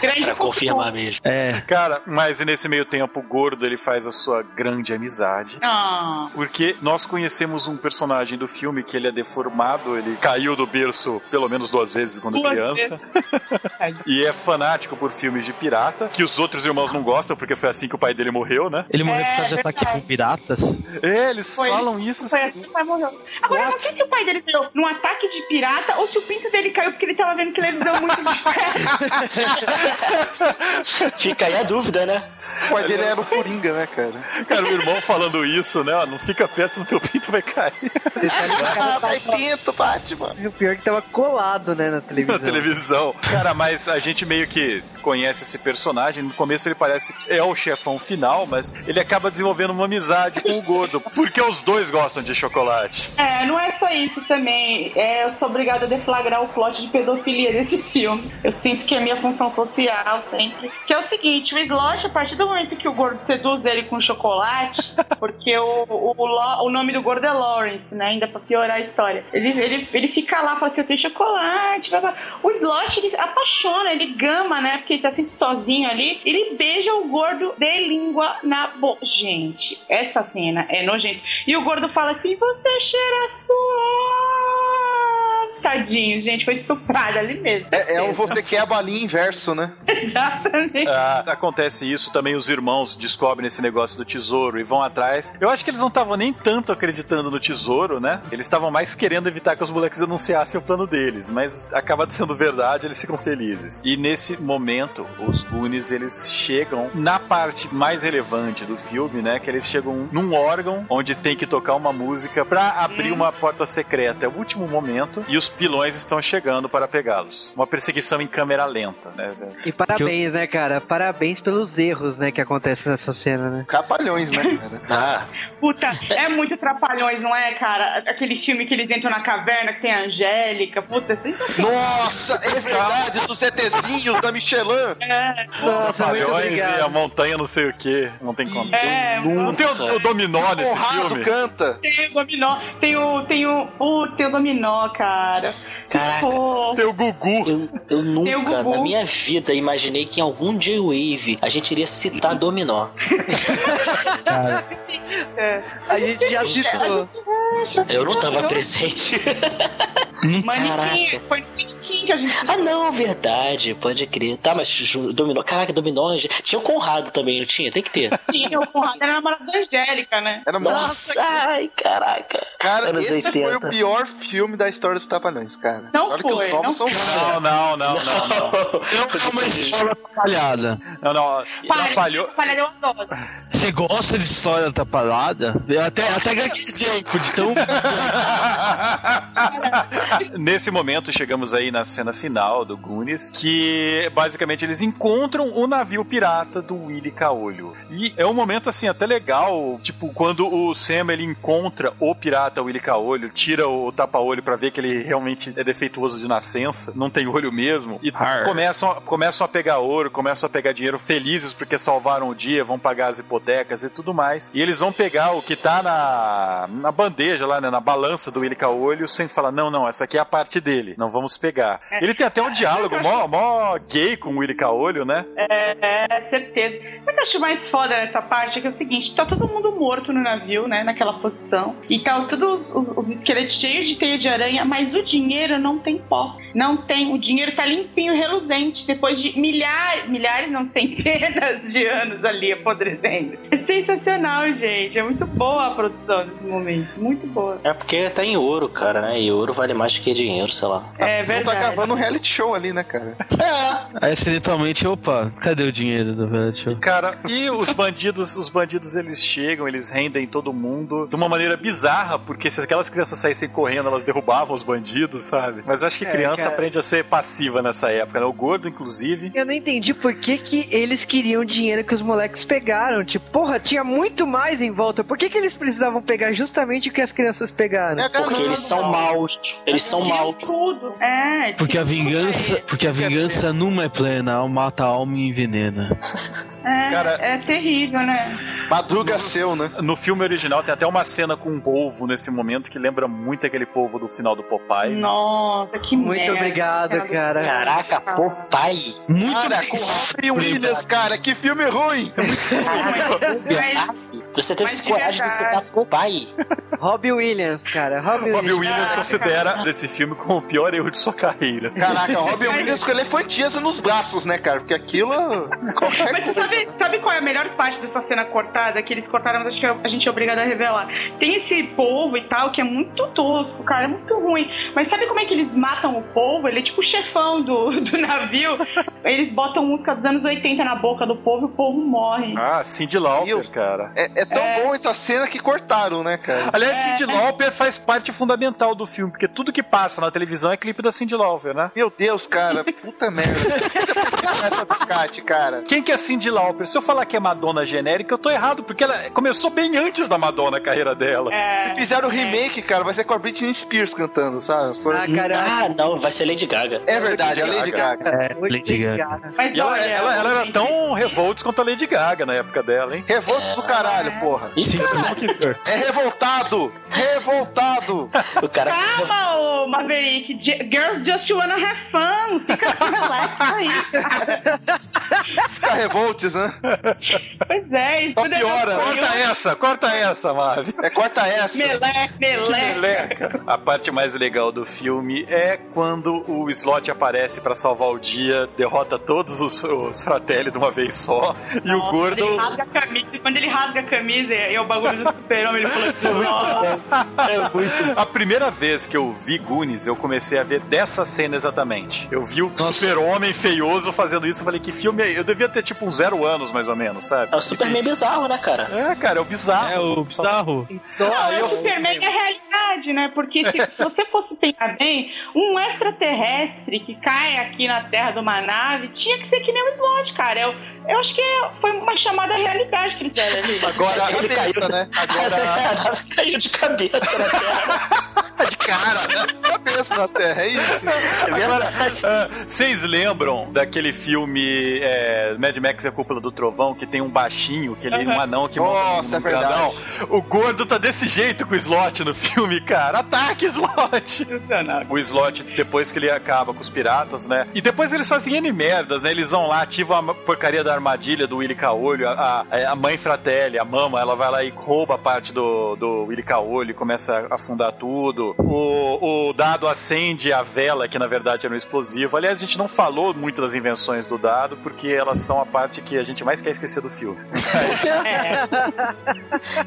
grande pra confirmar mesmo. É, Cara, mas nesse meio tempo, o gordo ele faz a sua grande amizade. Ah, Porque nós conhecemos um personagem do filme que ele é deformado, ele caiu do berço pelo menos duas vezes quando Duas criança. [LAUGHS] e é fanático por filmes de pirata, que os outros irmãos não gostam, porque foi assim que o pai dele morreu, né? ele morreu É, por causa de ataque com piratas. É, eles Foi. falam isso. foi assim que o pai morreu. Agora, eu não sei se o pai dele deu num ataque de pirata ou se o pinto dele caiu porque ele tava vendo que ele deu muito de. [LAUGHS] Fica aí a dúvida, né? O pai dele era o Coringa, né, cara? Cara, o irmão falando isso, né? Não fica perto, senão teu pinto vai cair Ah, [LAUGHS] vai pinto, Batman. O pior é que tava colado, né, na televisão. na televisão. Cara, mas a gente meio que conhece esse personagem. No começo ele parece que é o chefão final, mas ele acaba desenvolvendo uma amizade com o gordo, porque os dois gostam de chocolate. É, não é só isso também. É, eu sou obrigada a deflagrar o plot de pedofilia desse filme. Eu sinto que é minha função social sempre. Que é o seguinte, o Slosh, a partir do momento que o gordo seduz ele com chocolate, [LAUGHS] porque o, o, o, o nome do gordo é Lawrence, né? Ainda pra piorar a história. Ele, ele, ele fica lá, fala assim, eu tenho chocolate, blá, blá. O Slosh, ele apaixona, ele gama, né? Porque ele tá sempre sozinho ali. Ele beija o gordo de língua na boca. Gente, essa cena é nojenta. E o gordo fala assim, você cheira suave. Tadinho, gente, foi estuprado ali mesmo. É, é o você quer a balinha inverso, né? [LAUGHS] Exatamente. Ah, acontece isso também, os irmãos descobrem esse negócio do tesouro e vão atrás. Eu acho que eles não estavam nem tanto acreditando no tesouro, né? Eles estavam mais querendo evitar que os moleques anunciassem o plano deles, mas acaba sendo verdade, eles ficam felizes. E nesse momento, os Goonies, eles chegam na parte mais relevante do filme, né? Que eles chegam num órgão onde tem que tocar uma música pra abrir uma porta secreta. É o último momento e os vilões estão chegando para pegá-los. Uma perseguição em câmera lenta, né? E parabéns, né, cara? Parabéns pelos erros, né, que acontecem nessa cena, né? Trapalhões, né, cara? [LAUGHS] Ah, Puta, é muito trapalhões, não é, cara? Aquele filme que eles entram na caverna, que tem a Angélica. Puta, é sensacional. Nossa, é verdade, dos ETzinhos da Michelin. É, Nossa, Trapalhões e a montanha não sei o que. Não tem como. é, Não tem o, o dominó nesse filme? canta. tem o dominó, tem o. Tem o. Putz, tem o dominó, cara. Caraca. Pô, Tem o Gugu. eu, eu nunca Gugu. na minha vida imaginei que em algum J-Wave a gente iria citar Dominó. é. A gente já citou. Eu não tava presente. Caraca. foi que a gente. Ah, não, verdade, pode crer. Tá, mas Dominó. Caraca, gente- Tinha o Conrado também, não tinha? Tem que ter. Tinha o Conrado, era namorado da Angélica, né? Era Nossa, ai, caraca. Cara, Anos esse 80. foi o pior filme da história dos Trapalhões, cara. Não Olha que foi, os novos não são Não, não, não, não, não. [LAUGHS] Não é uma história atrapalhada. Não, não. Para, Atrapalhou. Você gosta de história atrapalhada? Eu até, até gaguejei, de tão... [LAUGHS] [LAUGHS] Nesse momento, chegamos aí na cena final do Goonies, que basicamente eles encontram o navio pirata do Willy Caolho. E é um momento, assim, até legal, tipo, quando o Sam, ele encontra o pirata Willy Caolho, tira o tapa-olho pra ver que ele realmente é defeituoso de nascença, não tem olho mesmo, e Arr. começam, começam a pegar ouro, começam a pegar dinheiro felizes porque salvaram o dia, vão pagar as hipotecas e tudo mais. E eles vão pegar o que tá na, na bandeja lá, né, na balança do Willy Caolho, sem falar, não, não, essa aqui é a parte dele, não vamos pegar. Ele tem até um diálogo mó, mó gay com o Willy Caolho, né? É, certeza. O que eu acho mais foda nessa parte é que é o seguinte: tá todo mundo morto no navio, né? Naquela posição. E tá todos os, os esqueletos cheios de teia de aranha, mas o dinheiro não tem pó. Não tem. O dinheiro tá limpinho, reluzente, depois de milhares, milhares, não [LAUGHS] centenas de anos ali apodrecendo. É sensacional, gente. É muito boa a produção desse momento. Muito boa. É porque tá em ouro, cara, né? E ouro vale mais do que dinheiro, sei lá. É Não tá verdade. Gravando um reality show ali, né, cara? É. Aí acidentalmente, opa, cadê o dinheiro do velho show? Cara, e os bandidos, os bandidos eles chegam, eles rendem todo mundo de uma maneira bizarra, porque se aquelas crianças saíssem correndo, elas derrubavam os bandidos, sabe? Mas acho que É, criança cara. aprende a ser passiva nessa época, né? O gordo, inclusive. Eu não entendi por que, que eles queriam o dinheiro que os moleques pegaram. Tipo, porra, tinha muito mais em volta. Por que, que eles precisavam pegar justamente o que as crianças pegaram? É Porque eles são maus. Eles são maus. tudo. É, Porque a vingança, porque a vingança numa é plena, mata a alma e envenena. É, Cara- é terrível, né? Madruga seu, né? No filme original tem até uma cena com um polvo nesse momento que lembra muito aquele polvo do final do Popeye. Nossa, que Muito merda. obrigado, cara. Caraca, Popeye. Muito Cara, com Robin Williams, cara, que filme ruim! Mas, Você teve Mas de coragem de citar Popeye. Robbie Williams, cara. Robbie Robbie Williams. Williams considera esse filme como o pior erro de sua carreira. Caraca, [LAUGHS] Robin Williams com elefantias nos braços, né, cara? Porque aquilo. Qualquer mas você coisa. sabe, sabe qual é a melhor parte dessa cena cortada? Que eles cortaram, mas acho que a gente é obrigado a revelar. Tem esse polvo e tal, que é muito tosco, cara, é muito ruim. Mas sabe como é que eles matam o polvo? Ele é tipo o chefão do, [LAUGHS] do navio. Eles botam música dos anos 80 na boca do povo e o povo morre. Ah, Cindy Lauper, cara. É, é tão bom essa cena que cortaram, né, cara? Aliás, Cindy Lauper faz parte fundamental do filme, porque tudo que passa na televisão é clipe da Cindy Lauper, né? Meu Deus, cara, [LAUGHS] puta merda. Essa biscate, cara. Quem que é Cindy Lauper? Se eu falar que é Madonna genérica, eu tô errado, porque ela começou bem antes da Madonna a carreira dela. É, Fizeram o remake, cara, vai ser com a Britney Spears cantando, sabe? As coisas Ah, assim. cara. Ah, não, vai ser Lady Gaga. É verdade, a Lady Gaga. É, Muito Lady Gaga. mas E ela, olha, ela- ela era tão revoltos quanto a Lady Gaga na época dela, hein? Revoltos do caralho, porra. Ih, Sim, caralho. É revoltado! Revoltado! o cara. Calma, ô Maverick. Girls just have fun. Fica relax aí, cara. Fica revoltes, né? Pois é, isso Só tudo piora. Corta essa, corta essa, Mavi. É corta essa. Meleca, meleca. Meleca. A parte mais legal do filme é quando o Slot aparece pra salvar o dia, derrota todos os, os fratelli de uma vez só, e o Nossa, gordo. Ele rasga a camisa, quando ele rasga a camisa e é o bagulho do super-homem, ele falou assim, nossa. [LAUGHS] É muito. A primeira vez que eu vi Goonies, eu comecei a ver dessa cena exatamente. Eu vi o super-homem feioso fazendo isso, eu falei, que filme é? Eu devia ter tipo uns zero anos, mais ou menos, sabe? É o Superman bizarro, né, cara? É, cara, é o bizarro. É o bizarro. Não, Aí é eu- o Superman é a realidade, né? Porque se, [LAUGHS] se você fosse pensar bem, um extraterrestre que cai aqui na Terra de uma nave tinha que ser que nem o Slot, cara. Eu, eu acho que foi uma chamada realidade que eles deram ali. [LAUGHS] Agora, Ele cabeça, né? [LAUGHS] agora Caiu de cabeça na terra. de cara, né? Cabeça na terra, é isso. É verdade. Ah, Vocês lembram daquele filme é, Mad Max e a Cúpula do Trovão, que tem um baixinho, que ele, um anão que Nossa, monta é num verdade. grandão? O gordo tá desse jeito com o Slot no filme, cara. Ataque, Slot! O Slot, depois que ele acaba com os piratas, né? E depois eles fazem N merdas, né? Eles vão lá, ativam a porcaria da armadilha do Willy Caolho, a, a, mãe Fratelli, a mama, ela vai lá e rouba a parte do, do Willy Caolho e começa a afundar tudo. O, o dado acende a vela, que na verdade era um explosivo. Aliás, a gente não falou muito das invenções do dado, porque elas são a parte que a gente mais quer esquecer do filme. [LAUGHS]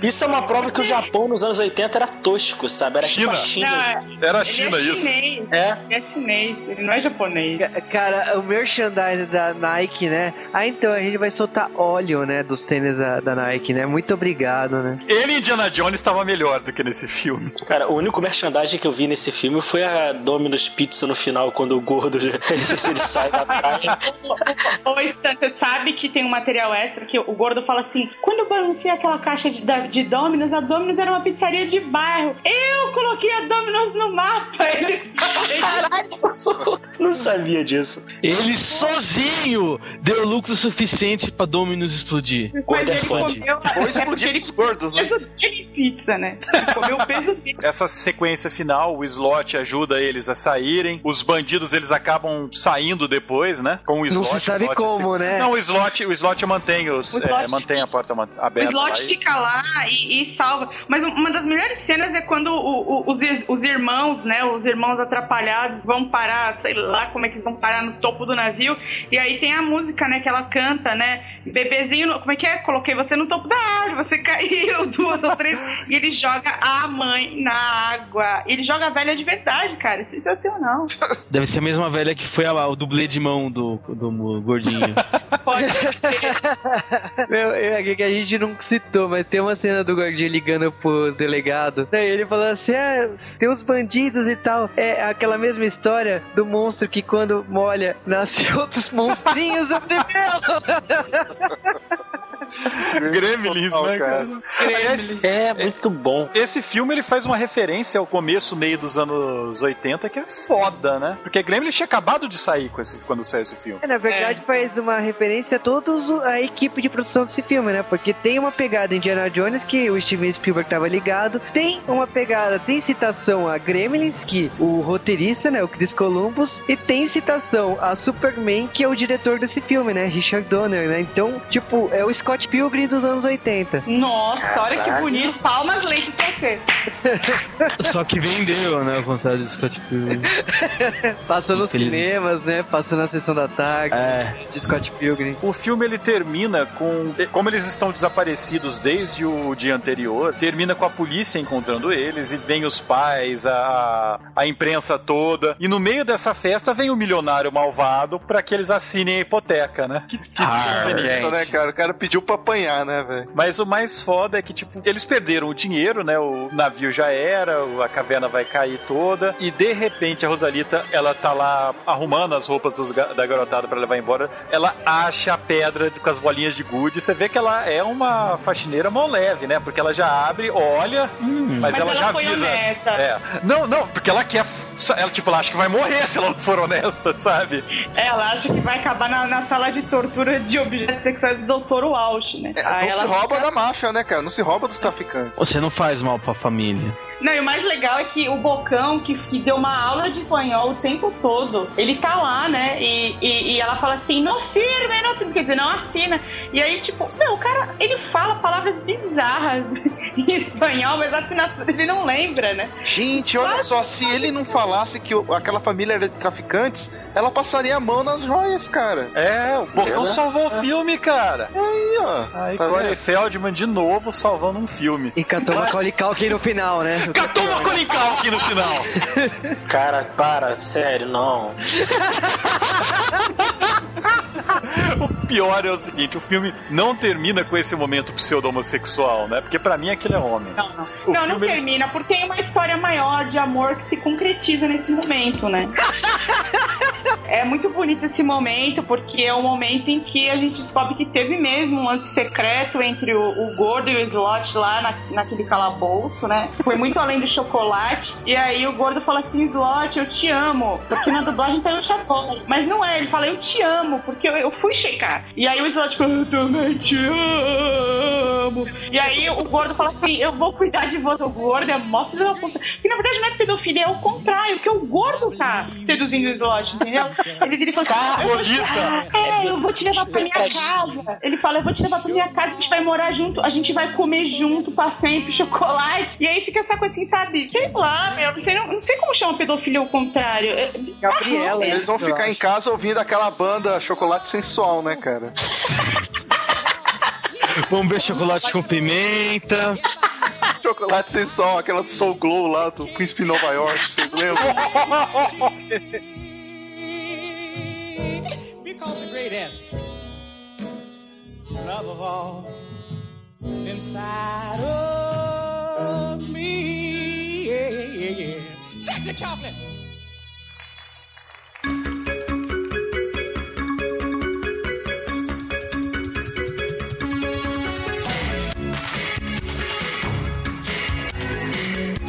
Isso é uma prova que o Japão nos anos 80 era tosco, sabe? Era tipo a China. China. Não, Era a ele China é isso. chinês. É. Ele é chinês, ele não é japonês. Ca- Cara, o merchandising da Nike, né? Ah, então a gente vai soltar óleo, né? Dos tênis da, da Nike, né? Muito obrigado, né? Ele e Indiana Jones estava melhor do que nesse filme. Cara, o único merchandising que eu vi nesse filme foi a Domino's Pizza no final, quando o gordo ele, [LAUGHS] ele sai da praia. [LAUGHS] Ô, Stan, você sabe que tem um material extra que o gordo fala assim: quando eu balancei aquela caixa de, de Domino's, a Domino's era uma pizzaria de bairro. Eu coloquei a Domino's no mapa. [LAUGHS] Ele Não sabia disso. Ele sozinho deu lucro suficiente pra Dominus explodir. Mas é ele fã. comeu. É explodir ele os gordos, né? peso de pizza, né? Ele comeu o peso dele. Essa sequência final, o Slot ajuda eles a saírem. Os bandidos eles acabam saindo depois, né? Com o Não Slot. se sabe como, se- né? Não, o Slot, o Slot mantém os, O é, Slot- mantém a porta man- O aberta. slot lá e- fica lá e, e salva. Mas uma das melhores cenas é quando o- o- os, os irmãos, né? Os irmãos atrapalhados vão parar, sei lá como é que eles vão parar no topo do navio. E aí tem a música, né? Que ela canta, né? Bebezinho, como é que é? Coloquei você no topo da árvore, você [LAUGHS] caiu duas ou três. E ele joga a mãe na água. Ele joga a velha de verdade, cara. É sensacional. [LAUGHS] Deve ser a mesma velha que foi a, o dublê de mão do, do gordinho. [LAUGHS] Pode ser. Meu, é que a gente não citou, mas tem uma cena do gordinho ligando pro delegado. Daí ele falou assim: ah, tem uns bandidos e tal. É aquela mesma história do monstro que quando molha, [LAUGHS] nasce outros monstrinhos. Falei, meu! [LAUGHS] Gremlins, Total, né, cara? Aliás, É, muito bom. esse filme ele faz uma referência ao começo, meio dos anos 80, que é foda, né? Porque Gremlins tinha acabado de sair esse, quando saiu esse filme. É, Na verdade, faz uma referência a toda a equipe de produção desse filme, né? Porque tem uma pegada Indiana Jones que o Steven Spielberg tava ligado, tem uma pegada, tem citação a Gremlins, que o roteirista, né, o Chris Columbus, e tem citação a Superman, que é o diretor desse filme, né, Richard Donner, né? Então, tipo, é o Scott Pilgrim dos anos 80. Nossa, olha que bonito. Palmas leites pra você. [LAUGHS] Só que vendeu, né? Ao contrário do Scott Pilgrim. [LAUGHS] Passou nos cinemas, né? Passou na sessão da tarde É. de Scott Pilgrim. O filme ele termina com. Como eles estão desaparecidos desde o dia anterior, termina com a polícia encontrando eles e vem os pais, a, a imprensa toda. E no meio dessa festa vem o milionário malvado para que eles assinem a hipoteca, né? Que, que Ah, conveniente. né, cara? O cara pediu pra apanhar, né, velho? Mas o mais foda é que, tipo, eles perderam o dinheiro, né? O navio já era, a caverna vai cair toda. E de repente a Rosalita, ela tá lá arrumando as roupas dos da garotada pra levar embora. Ela acha a pedra com as bolinhas de gude. Você vê que ela é uma faxineira mão leve, né? Porque ela já abre, olha, mas, Mas ela, ela já foi honesta. É. Não, não, porque ela quer ela, tipo, ela acha que vai morrer se ela não for honesta, sabe? Ela acha que vai acabar na, na sala de tortura de objetos sexuais do Dr. Walsh, né? É, Aí não se rouba fica- da máfia, né, cara? Não se rouba dos traficantes. Você não faz mal pra família. Não, e o mais legal é que o Bocão, que, que deu uma aula de espanhol o tempo todo, ele tá lá, né? E, e, e ela fala assim, não firme, não firme, quer dizer, não assina. E aí, tipo, meu, o cara, ele fala palavras bizarras [LAUGHS] em espanhol, mas a assinatura ele não lembra, né? Gente, olha só, se ele não falasse que aquela família era de traficantes, ela passaria a mão nas joias, cara. É, o Bocão É, salvou o filme, cara. Aí, ó. Aí, Tá Corey? Feldman de novo salvando um filme. E cantou Macaulay Culkin no final, né? Catou uma Colincal aqui no final. [LAUGHS] Cara, para, sério, não. [LAUGHS] O pior é o seguinte, o filme não termina com esse momento pseudo-homossexual, né? Porque pra mim aquele é homem. Não, não. O não, não ele- termina, porque tem uma história maior de amor que se concretiza nesse momento, né? [LAUGHS] É muito bonito esse momento, porque é o momento em que a gente descobre que teve mesmo um lance secreto entre o, o gordo e o slot lá na, naquele calabouço, né? Foi muito além do chocolate. E aí o gordo fala assim: slot, eu te amo. Porque na dublagem tá o chapéu. Mas não é, ele fala: eu te amo, porque eu, eu fui checar. E aí o slot fala: eu também te amo. E aí o gordo fala assim: eu vou cuidar de você. O gordo é mó filho da puta. Que na verdade não é pedofilia, é o contrário, porque o gordo tá seduzindo o slot, entendeu? Ele vira e fala assim: te- Gordita. é, eu vou te levar pra minha casa. Ele fala, eu vou te levar pra minha casa, a gente vai morar junto, a gente vai comer junto pra sempre chocolate. E aí fica essa coisa assim, sabe? Sei lá, meu, não sei, não, não sei como chama pedofilia ao contrário. É. Gabriela, Eles vão ficar em casa ouvindo aquela banda Chocolate Sensual, né, cara? [LAUGHS] Vamos ver chocolate com pimenta. Chocolate Sensual, aquela do Soul Glow lá, do Príncipe Nova York, vocês lembram? [LAUGHS] because the great greatest love of all inside of me. Yeah, yeah, yeah. Sexy chocolate.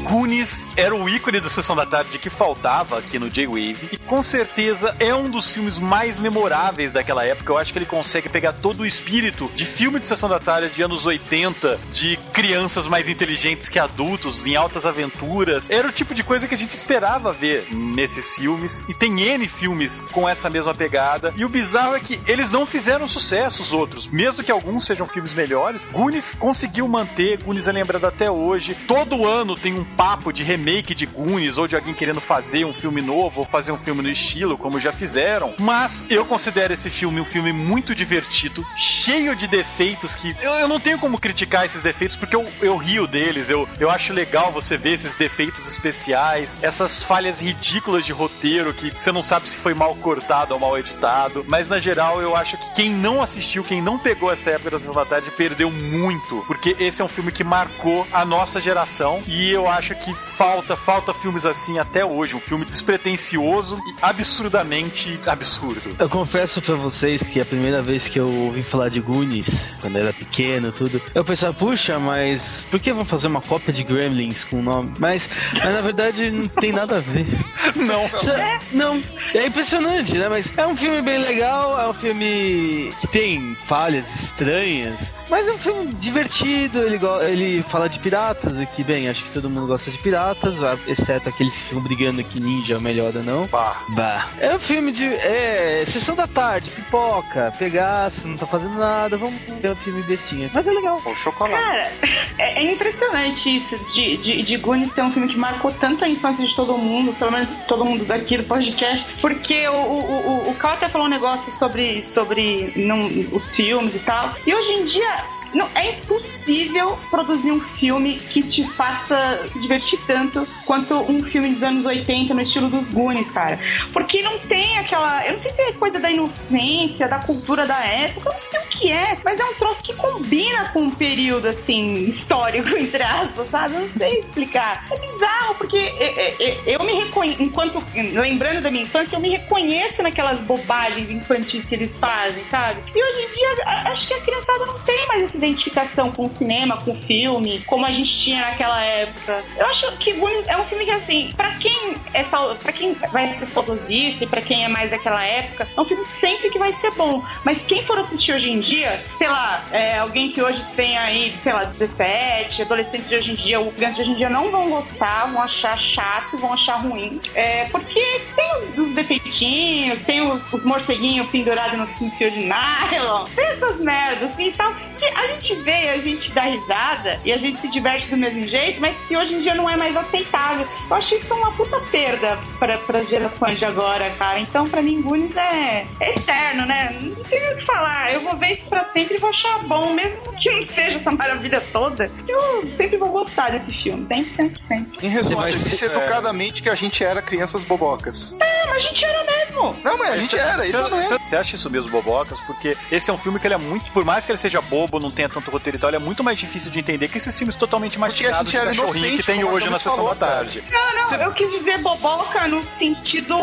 Goonies era o ícone da Sessão da Tarde que faltava aqui no J-Wave. E com certeza é um dos filmes mais memoráveis daquela época. Eu acho que ele consegue pegar todo o espírito de filme de Sessão da Tarde de anos 80, de crianças mais inteligentes que adultos, em altas aventuras. Era o tipo de coisa que a gente esperava ver nesses filmes. E tem N filmes com essa mesma pegada. E o bizarro é que eles não fizeram sucesso, os outros. Mesmo que alguns sejam filmes melhores, Goonies conseguiu manter, Goonies é lembrado até hoje. Todo ano tem um papo de remake de Goonies ou de alguém querendo fazer um filme novo ou fazer um filme no estilo, como já fizeram. Mas eu considero esse filme um filme muito divertido, cheio de defeitos que eu, eu não tenho como criticar esses defeitos porque eu, eu rio deles. Eu, eu acho legal você ver esses defeitos especiais, essas falhas ridículas de roteiro que você não sabe se foi mal cortado ou mal editado. Mas na geral, eu acho que quem não assistiu, quem não pegou essa época da Sessão da Tarde, perdeu muito. Porque esse é um filme que marcou a nossa geração. E eu acho que falta, falta filmes assim até hoje. Um filme despretensioso e absurdamente absurdo. Eu confesso pra vocês que a primeira vez que eu ouvi falar de Goonies, quando eu era pequeno, tudo, eu pensava, puxa, mas por que vão fazer uma cópia de Gremlins com o nome? Mas, mas na verdade não tem nada a ver. [LAUGHS] Não. Sa- Não, é impressionante, né? Mas é um filme bem legal, é um filme que tem falhas estranhas, mas é um filme divertido. Ele, ele fala de piratas, o que, bem, acho que todo mundo gosta de piratas, a- exceto aqueles que ficam brigando que ninja é melhor ou não. Pá. Bah. É um filme de. É. Sessão da tarde, pipoca, pegaço, não tá fazendo nada, vamos ver um filme bestinha. Mas é legal. O chocolate. Cara, é, é impressionante isso de, de, de Goonies ter um filme que marcou tanto a infância de todo mundo, pelo menos todo mundo daqui do podcast, porque o, o, o, o Carl até falou um negócio sobre, sobre não, os filmes e tal, e hoje em dia. Não, é impossível produzir um filme que te faça se divertir tanto quanto um filme dos anos 80 no estilo dos Goonies, cara. Porque não tem aquela. Eu não sei se é coisa da inocência, da cultura da época, eu não sei o que é, mas é um troço que combina com um período, assim, histórico, [LAUGHS] entre aspas, sabe? Eu não sei explicar. É bizarro, porque é, é, é, eu me reconheço, enquanto. Lembrando da minha infância, eu me reconheço naquelas bobagens infantis que eles fazem, sabe? E hoje em dia, acho que a criançada não tem mais essa identificação com os cinema, com o filme, como a gente tinha naquela época. Eu acho que é um filme que, assim, pra quem é sal... pra quem vai ser saudosista e pra quem é mais daquela época, é um filme sempre que vai ser bom. Mas quem for assistir hoje em dia, sei lá, é, alguém que hoje tem aí, sei lá, 17, adolescentes de hoje em dia, ou crianças de hoje em dia não vão gostar, vão achar chato, vão achar ruim. É, porque tem os, os defeitinhos, tem os, os morceguinhos pendurados no fio de nylon, tem essas merdas, assim, tal. A gente vê, a gente dá risada e a gente se diverte do mesmo jeito, mas que hoje em dia não é mais aceitável. Eu acho isso uma puta perda para as gerações de agora, cara. Então, pra mim, Goonies é, é eterno, né? Não tem o que falar. Eu vou ver isso pra sempre e vou achar bom, mesmo que não seja essa maravilha toda. Eu sempre vou gostar desse filme. Sempre, sempre, sempre. Em resumo, Mas- disse educadamente que a gente era crianças bobocas. É, mas a gente era mesmo. Não, mas a gente era, isso Você- não é. você- Você acha isso mesmo, Bobocas? Porque esse é um filme que ele é muito. Por mais que ele seja bobo, não tenha tanto roteiro e tal, ele é muito mais difícil de entender que esses filmes totalmente Porque a mastigados gente de era cachorrinho que tem hoje na sessão da tarde. Não, não, Você- eu quis dizer boboca no sentido.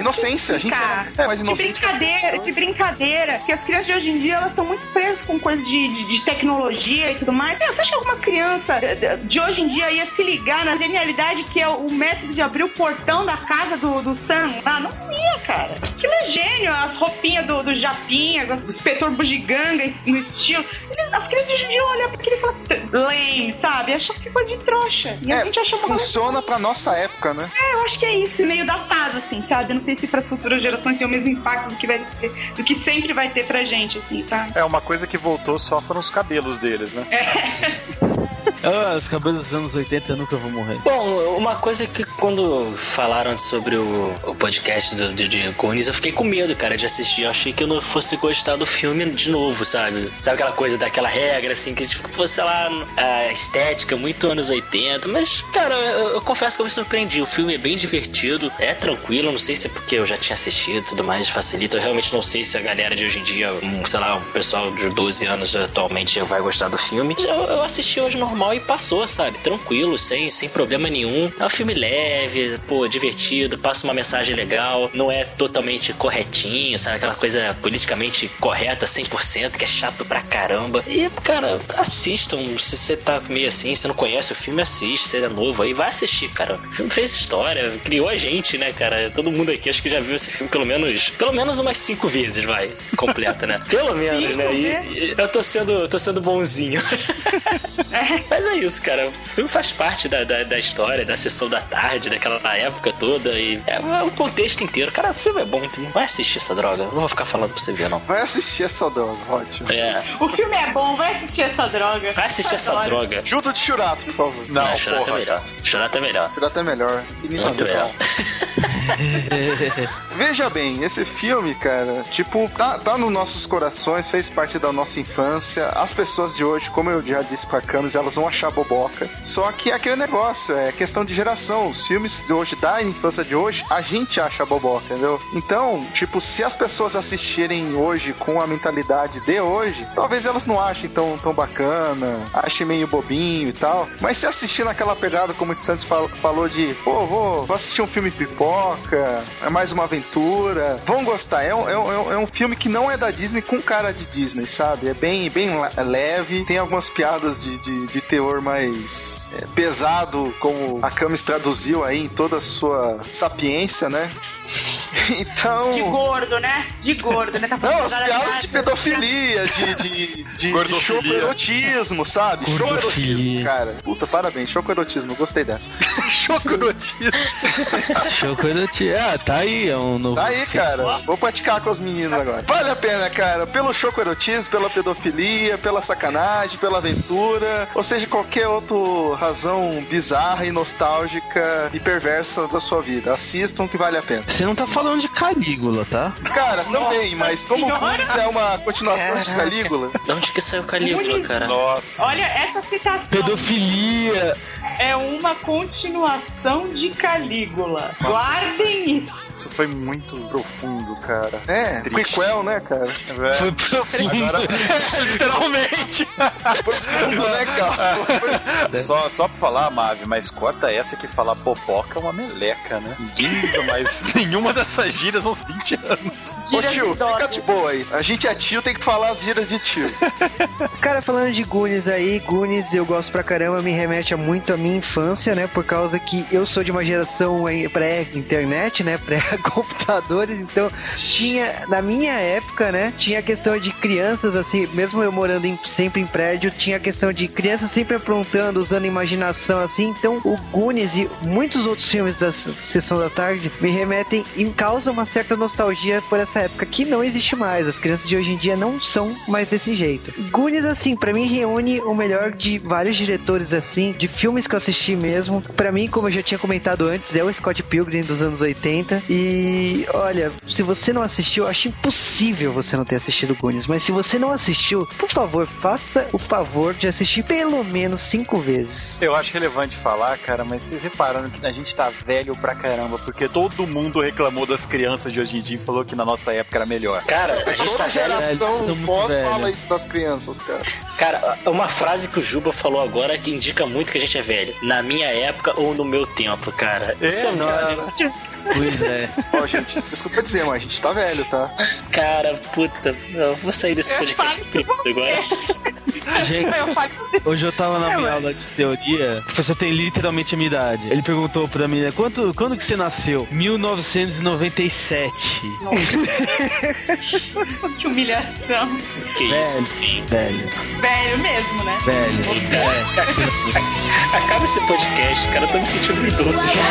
Inocência, a gente era- é, mas de inocente brincadeira, de brincadeira. Que as crianças de hoje em dia elas são muito presas com coisa de, de, de tecnologia e tudo mais. Meu, você acha que alguma criança de- de hoje em dia ia se ligar na genialidade que é o método de abrir o portão da casa do, do Sam? Ah, não ia, cara. Aquilo é gênio, as roupinhas do, do Japinha, o inspetor bugiganga no estilo. As crianças de hoje em dia olham pra aquilo e falam lame, sabe? Acham que foi de trouxa. E a É, gente achou uma coisa funciona pra nossa época, né? é, eu acho que é isso, meio datado, assim, sabe? Eu não sei se para as futuras gerações tem o mesmo impacto do que, vai ter, do que sempre vai ter pra gente, assim, sabe? É uma coisa que voltou só foram os cabelos deles, né? [LAUGHS] Ah, os cabelos dos anos 80 eu nunca vou morrer. Bom, uma coisa que quando falaram sobre o, o podcast do, de, de eu fiquei com medo, cara, de assistir. Eu achei que eu não fosse gostar do filme de novo, sabe? Sabe aquela coisa daquela regra, assim, que tipo, fosse, sei lá, a estética muito anos 80. Mas, cara, eu, eu confesso que eu me surpreendi. O filme é bem divertido, é tranquilo. Não sei se é porque eu já tinha assistido e tudo mais, facilita. Eu realmente não sei se a galera de hoje em dia, sei lá, um pessoal de 12 anos atualmente vai gostar do filme. Eu, eu assisti hoje normal e passou, sabe? Tranquilo, sem, sem problema nenhum. É um filme leve, pô, divertido, passa uma mensagem legal, não é totalmente corretinho, sabe? Aquela coisa politicamente correta 100%, que é chato pra caramba. E, cara, assistam. Se você tá meio assim, você não conhece o filme, assiste. Se ele é novo aí, vai assistir, cara. O filme fez história, criou a gente, né, cara? Todo mundo aqui acho que já viu esse filme pelo menos, pelo menos umas cinco vezes, vai, completa, né? [LAUGHS] Pelo menos, Cinco né? E- eu tô sendo, tô sendo bonzinho. [LAUGHS] Mas é isso, cara. O filme faz parte da, da, da história, da sessão da tarde, daquela época toda. E é um contexto inteiro. Cara, o filme é bom. Tu não vai assistir essa droga. Não vou ficar falando pra você ver, não. Vai assistir essa droga, ótimo. É. O filme é bom, vai assistir essa droga. Vai assistir essa Adoro. droga. Chuto de churato, por favor. Não, Ah, Churato é melhor. Churato é melhor. Churato é melhor. Início Muito é melhor. [LAUGHS] Veja bem, esse filme, cara, tipo, tá, tá nos nossos corações, fez parte da nossa infância. As pessoas de hoje, como eu já disse pra Camis, elas vão achar boboca. Só que é aquele negócio, é questão de geração. Os filmes de hoje, da infância de hoje, a gente acha boboca, entendeu? Então, tipo, se as pessoas assistirem hoje com a mentalidade de hoje, talvez elas não achem tão, tão bacana, achem meio bobinho e tal. Mas se assistir naquela pegada, como o Santos fal- falou, de, pô, vou, vou assistir um filme pipoca, é mais uma aventura, vão gostar. É um, é, um, é um filme que não é da Disney com cara de Disney, sabe? É bem, bem le- leve, tem algumas piadas de, de, de teor mais é, pesado, como a Camis traduziu aí em toda a sua sapiência, né? [LAUGHS] Então. De gordo, né? De gordo, né? Tá falando Não, as da- piadas de pedofilia, de, de, de, de chocoerotismo, sabe? Chocoerotismo, cara. Puta, parabéns, chocoerotismo, gostei dessa. [LAUGHS] Choconotismo. Chocolate. Ah, tá aí, é um novo. Tá aí, cara. Vou praticar com os meninos agora. Vale a pena, cara. Pelo chocoerotismo, pela pedofilia, pela sacanagem, pela aventura, ou seja, qualquer outra razão bizarra e nostálgica e perversa da sua vida. Assistam que vale a pena. Você não tá falando de Calígula, tá? Cara, também, mas como é uma continuação de Calígula, De onde que saiu Calígula, cara? Nossa. Olha, essa citação. Pedofilia. É uma continuação de Calígula. Guardem isso. Isso foi muito profundo, cara. É, Triste. prequel, né, cara? É. Foi profundo. [LAUGHS] Literalmente. Profundo, né, cara? [LAUGHS] Só, só pra falar, Mave, mas corta essa que falar popoca é uma meleca, né? Ninguém usa mais nenhuma dessas gírias há uns 20 anos. Ô tio, fica de boa aí. A gente é tio, tem que falar as gírias de tio. [LAUGHS] Cara, falando de Goonies aí, Goonies eu gosto pra caramba, me remete a muito à minha infância, né? Por causa que eu sou de uma geração pré-internet, né? Pré-computadores, então tinha, na minha época, né? Tinha a questão de crianças, assim, mesmo eu morando em- sempre em prédio, tinha a questão de crianças sempre aprontando, usando imaginação, assim. Então o Goonies e muitos outros filmes da Sessão da Tarde me remetem e causam uma certa nostalgia por essa época que não existe mais. As crianças de hoje em dia não são mais desse jeito. Goonies, assim, pra mim reúne o melhor de vários diretores, assim, de filmes que eu assisti mesmo. Pra mim, como eu já tinha comentado antes, é o Scott Pilgrim dos anos 80. E olha, se você não assistiu, eu acho impossível você não ter assistido Goonies. Mas se você não assistiu, por favor, faça o favor de assistir pelo menos cinco vezes. Eu acho relevante falar, cara, mas vocês repararam que a gente tá velho pra caramba, porque todo mundo reclamou das crianças de hoje em dia e falou que na nossa época era melhor. Cara, a gente Toda tá velho. eles geração pós fala isso das crianças, cara. Cara, uma frase que o Juba falou agora que indica muito que a gente é velho. Na minha época ou no meu tempo, cara. Isso é, cara. Pois é. Ó, gente, desculpa dizer, mas a gente tá velho, tá? Cara, puta, eu vou sair desse Eu podcast agora. Gente, hoje eu tava na É, minha mas- aula de teoria, o professor tem literalmente a minha idade. Ele perguntou pra mim, né, quanto, quando que você nasceu? 1997. [LAUGHS] que humilhação. Que Velho. isso, enfim. Velho, Velho mesmo, né? velho. É. Acaba esse podcast, cara. Eu tô me sentindo idoso [LAUGHS] já.